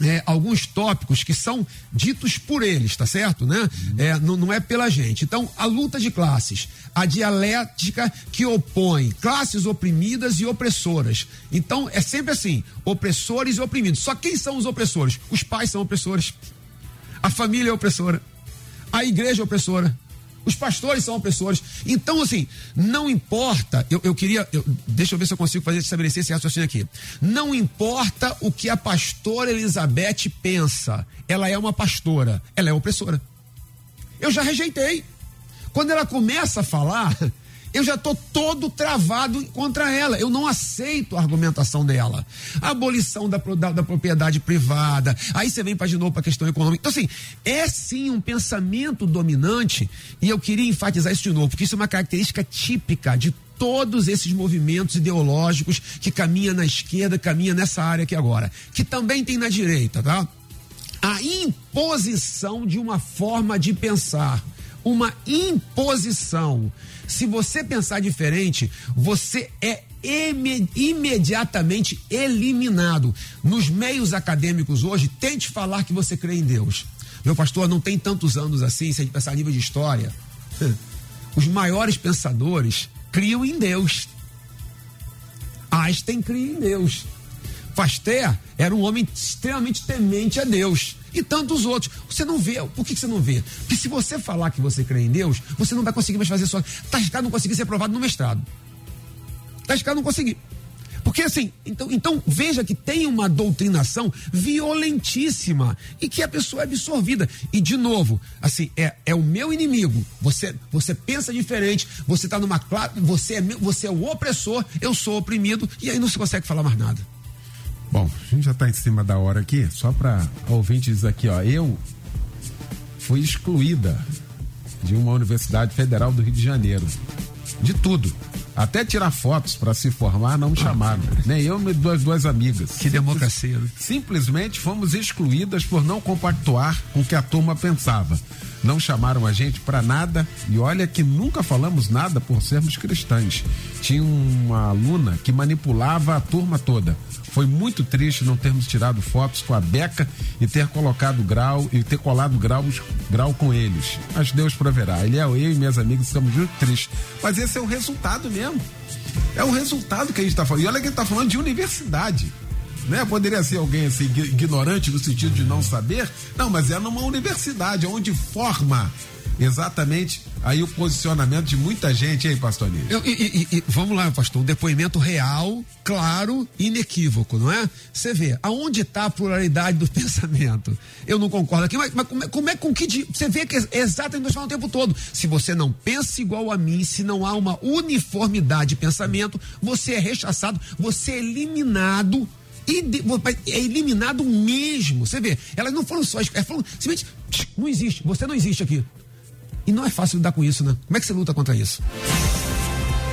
é, alguns tópicos que são ditos por eles, tá certo? Né? Uhum. É, não, não, é pela gente. Então, a luta de classes, a dialética que opõe classes oprimidas e opressoras. Então, é sempre assim: opressores e oprimidos. Só quem são os opressores? Os pais são opressores, a família é opressora, a igreja é opressora os pastores são opressores. Então, assim, não importa, eu, eu queria, eu, deixa eu ver se eu consigo fazer estabelecer esse raciocínio aqui. Não importa o que a pastora Elizabeth pensa, ela é uma pastora, ela é opressora. Eu já rejeitei. Quando ela começa a falar, eu já estou todo travado contra ela. Eu não aceito a argumentação dela. A abolição da, da, da propriedade privada. Aí você vem para de novo para a questão econômica. Então, assim, é sim um pensamento dominante, e eu queria enfatizar isso de novo, porque isso é uma característica típica de todos esses movimentos ideológicos que caminha na esquerda, caminha nessa área aqui agora, que também tem na direita, tá? A imposição de uma forma de pensar, uma imposição. Se você pensar diferente, você é imediatamente eliminado. Nos meios acadêmicos hoje, tente falar que você crê em Deus. Meu pastor, não tem tantos anos assim, se a gente pensar a nível de história. Os maiores pensadores criam em Deus. Einstein cria em Deus. Pasteur era um homem extremamente temente a Deus. E tantos outros. Você não vê. Por que você não vê? Porque se você falar que você crê em Deus, você não vai conseguir mais fazer sua. Arriscado não conseguir ser aprovado no mestrado. Arriscado não conseguir. Porque assim, então, então veja que tem uma doutrinação violentíssima e que a pessoa é absorvida. E de novo, assim, é, é o meu inimigo. Você você pensa diferente, você está numa classe, você é, você é o opressor, eu sou oprimido e aí não se consegue falar mais nada. Bom, a gente já está em cima da hora aqui, só para ouvintes aqui, ó, eu fui excluída de uma universidade federal do Rio de Janeiro. De tudo. Até tirar fotos para se formar não me chamaram. Nem eu, nem duas, duas amigas. Que democracia, né? Simplesmente fomos excluídas por não compactuar com o que a turma pensava. Não chamaram a gente para nada e olha que nunca falamos nada por sermos cristãs. Tinha uma aluna que manipulava a turma toda. Foi muito triste não termos tirado fotos com a Beca e ter colocado grau e ter colado grau com eles. Mas Deus proverá. Ele é eu e minhas amigas estamos muito tristes. Mas esse é o resultado mesmo. É o resultado que a gente está falando. E olha que ele está falando de universidade. Né? Poderia ser alguém assim, ignorante no sentido de não saber. Não, mas é numa universidade, onde forma exatamente aí o posicionamento de muita gente, hein, pastor e, e, e, vamos lá, pastor, um depoimento real, claro, inequívoco, não é? Você vê, aonde está a pluralidade do pensamento? Eu não concordo aqui, mas, mas como, é, como é com que. Você vê que é exatamente nós falamos o tempo todo. Se você não pensa igual a mim, se não há uma uniformidade de pensamento, você é rechaçado, você é eliminado é eliminado mesmo. Você vê, elas não foram só, elas foram simplesmente, não existe, você não existe aqui. E não é fácil lidar com isso, né? Como é que você luta contra isso?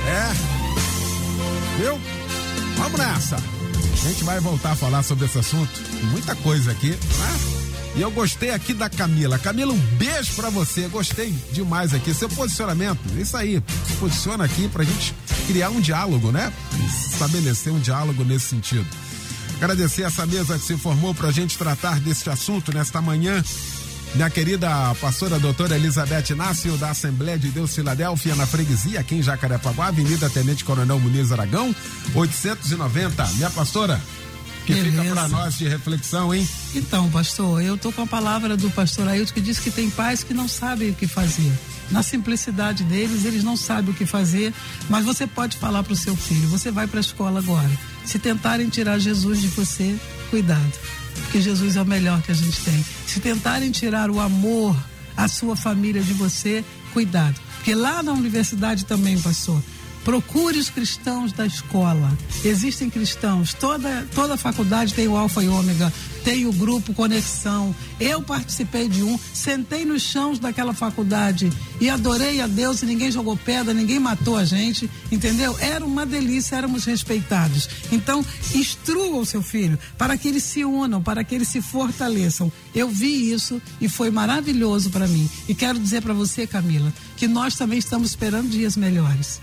É. Viu? Vamos nessa. A gente vai voltar a falar sobre esse assunto. Muita coisa aqui, né? E eu gostei aqui da Camila. Camila, um beijo para você. Gostei demais aqui. Seu posicionamento, isso aí. Se posiciona aqui pra gente criar um diálogo, né? Estabelecer um diálogo nesse sentido. Agradecer essa mesa que se formou pra gente tratar deste assunto nesta manhã minha querida pastora doutora Elizabeth Inácio, da Assembleia de Deus Filadélfia, na freguesia, aqui em Jacarepaguá, Avenida Tenente Coronel Muniz Aragão, 890. Minha pastora, que Beleza. fica para nós de reflexão, hein? Então, pastor, eu tô com a palavra do pastor Ailton que diz que tem pais que não sabem o que fazer. Na simplicidade deles, eles não sabem o que fazer, mas você pode falar para o seu filho: você vai para a escola agora. Se tentarem tirar Jesus de você, cuidado porque Jesus é o melhor que a gente tem. Se tentarem tirar o amor, a sua família de você, cuidado. Porque lá na universidade também, pastor, Procure os cristãos da escola. Existem cristãos, toda, toda faculdade tem o Alfa e Ômega, tem o grupo Conexão. Eu participei de um, sentei nos chãos daquela faculdade e adorei a Deus e ninguém jogou pedra, ninguém matou a gente, entendeu? Era uma delícia, éramos respeitados. Então, instrua o seu filho para que eles se unam, para que eles se fortaleçam. Eu vi isso e foi maravilhoso para mim. E quero dizer para você, Camila, que nós também estamos esperando dias melhores.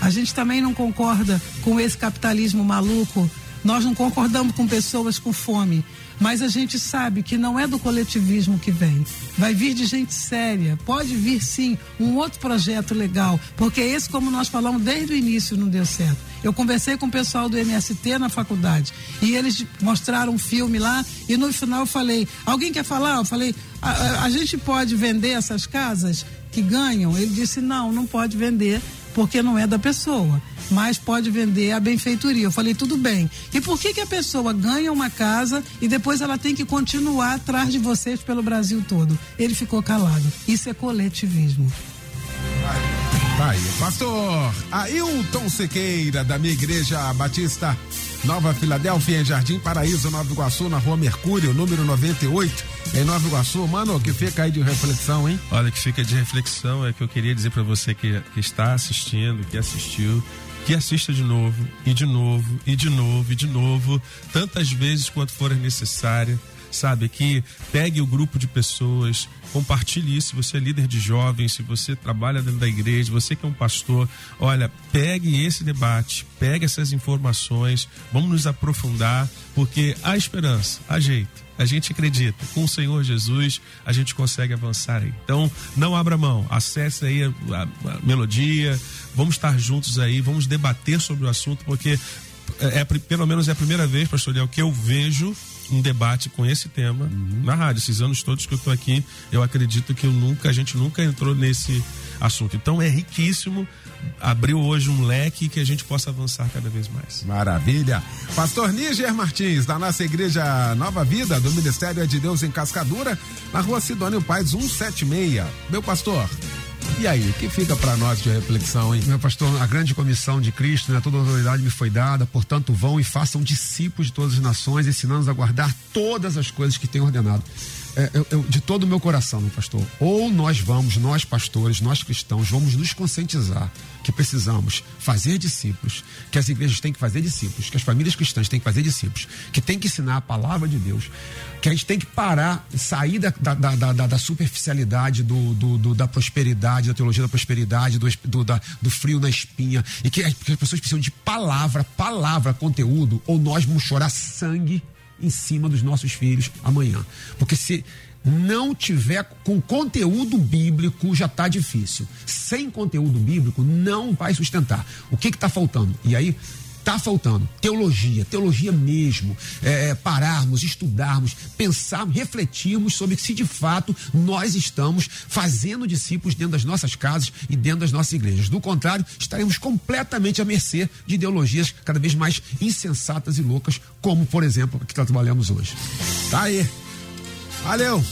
A gente também não concorda com esse capitalismo maluco. Nós não concordamos com pessoas com fome. Mas a gente sabe que não é do coletivismo que vem. Vai vir de gente séria. Pode vir sim um outro projeto legal. Porque esse, como nós falamos desde o início, não deu certo. Eu conversei com o pessoal do MST na faculdade. E eles mostraram um filme lá. E no final eu falei: Alguém quer falar? Eu falei: a, a, a gente pode vender essas casas que ganham? Ele disse: Não, não pode vender porque não é da pessoa, mas pode vender a benfeitoria. Eu falei, tudo bem. E por que, que a pessoa ganha uma casa e depois ela tem que continuar atrás de vocês pelo Brasil todo? Ele ficou calado. Isso é coletivismo. Vai, pastor Ailton Sequeira, da minha igreja Batista Nova Filadélfia, em Jardim Paraíso, Nova Iguaçu, na rua Mercúrio, número 98, em Nova Iguaçu. Mano, que fica aí de reflexão, hein? Olha, que fica de reflexão é que eu queria dizer para você que, que está assistindo, que assistiu, que assista de novo, e de novo, e de novo, e de novo, tantas vezes quanto for necessário sabe? Que pegue o grupo de pessoas, compartilhe isso. Se você é líder de jovens, se você trabalha dentro da igreja, você que é um pastor, olha, pegue esse debate, pegue essas informações, vamos nos aprofundar, porque há esperança, há jeito. A gente acredita, com o Senhor Jesus a gente consegue avançar aí. Então, não abra mão, acesse aí a, a, a melodia, vamos estar juntos aí, vamos debater sobre o assunto, porque é, é, pelo menos é a primeira vez, pastor Léo, que eu vejo um debate com esse tema uhum. na rádio. Esses anos todos que eu estou aqui, eu acredito que eu nunca, a gente nunca entrou nesse assunto. Então é riquíssimo. Abriu hoje um leque que a gente possa avançar cada vez mais. Maravilha. Pastor Níger Martins, da nossa igreja Nova Vida, do Ministério de Deus em Cascadura, na rua Sidônio Paz 176. Meu pastor, e aí, o que fica para nós de reflexão, hein? Meu pastor, a grande comissão de Cristo, né? Toda autoridade me foi dada, portanto, vão e façam discípulos de todas as nações, ensinando-os a guardar todas as coisas que tem ordenado eu, eu, de todo o meu coração, meu pastor, ou nós vamos, nós pastores, nós cristãos, vamos nos conscientizar que precisamos fazer discípulos, que as igrejas têm que fazer discípulos, que as famílias cristãs têm que fazer discípulos, que tem que ensinar a palavra de Deus, que a gente tem que parar, sair da, da, da, da, da superficialidade do, do, do, da prosperidade, da teologia da prosperidade, do, do, da, do frio na espinha, e que, que as pessoas precisam de palavra, palavra, conteúdo, ou nós vamos chorar sangue em cima dos nossos filhos amanhã. Porque se não tiver com conteúdo bíblico, já está difícil. Sem conteúdo bíblico, não vai sustentar. O que está faltando? E aí, está faltando teologia, teologia mesmo, é, é, pararmos, estudarmos, pensarmos, refletirmos sobre se de fato nós estamos fazendo discípulos dentro das nossas casas e dentro das nossas igrejas. Do contrário, estaremos completamente à mercê de ideologias cada vez mais insensatas e loucas, como, por exemplo, a que trabalhamos hoje. Tá aí. Valeu.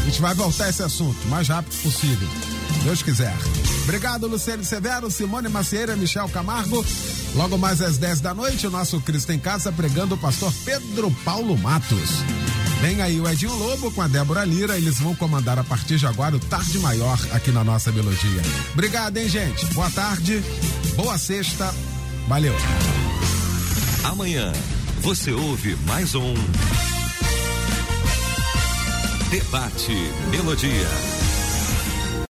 A gente vai voltar a esse assunto o mais rápido possível. Deus quiser. Obrigado, Luciano Severo, Simone Macieira, Michel Camargo. Logo mais às 10 da noite, o nosso Cristo em Casa pregando o pastor Pedro Paulo Matos. Vem aí o Edinho Lobo com a Débora Lira, eles vão comandar a partir de agora o Tarde Maior aqui na nossa melodia. Obrigado, hein, gente? Boa tarde, boa sexta, valeu. Amanhã você ouve mais um Debate Melodia.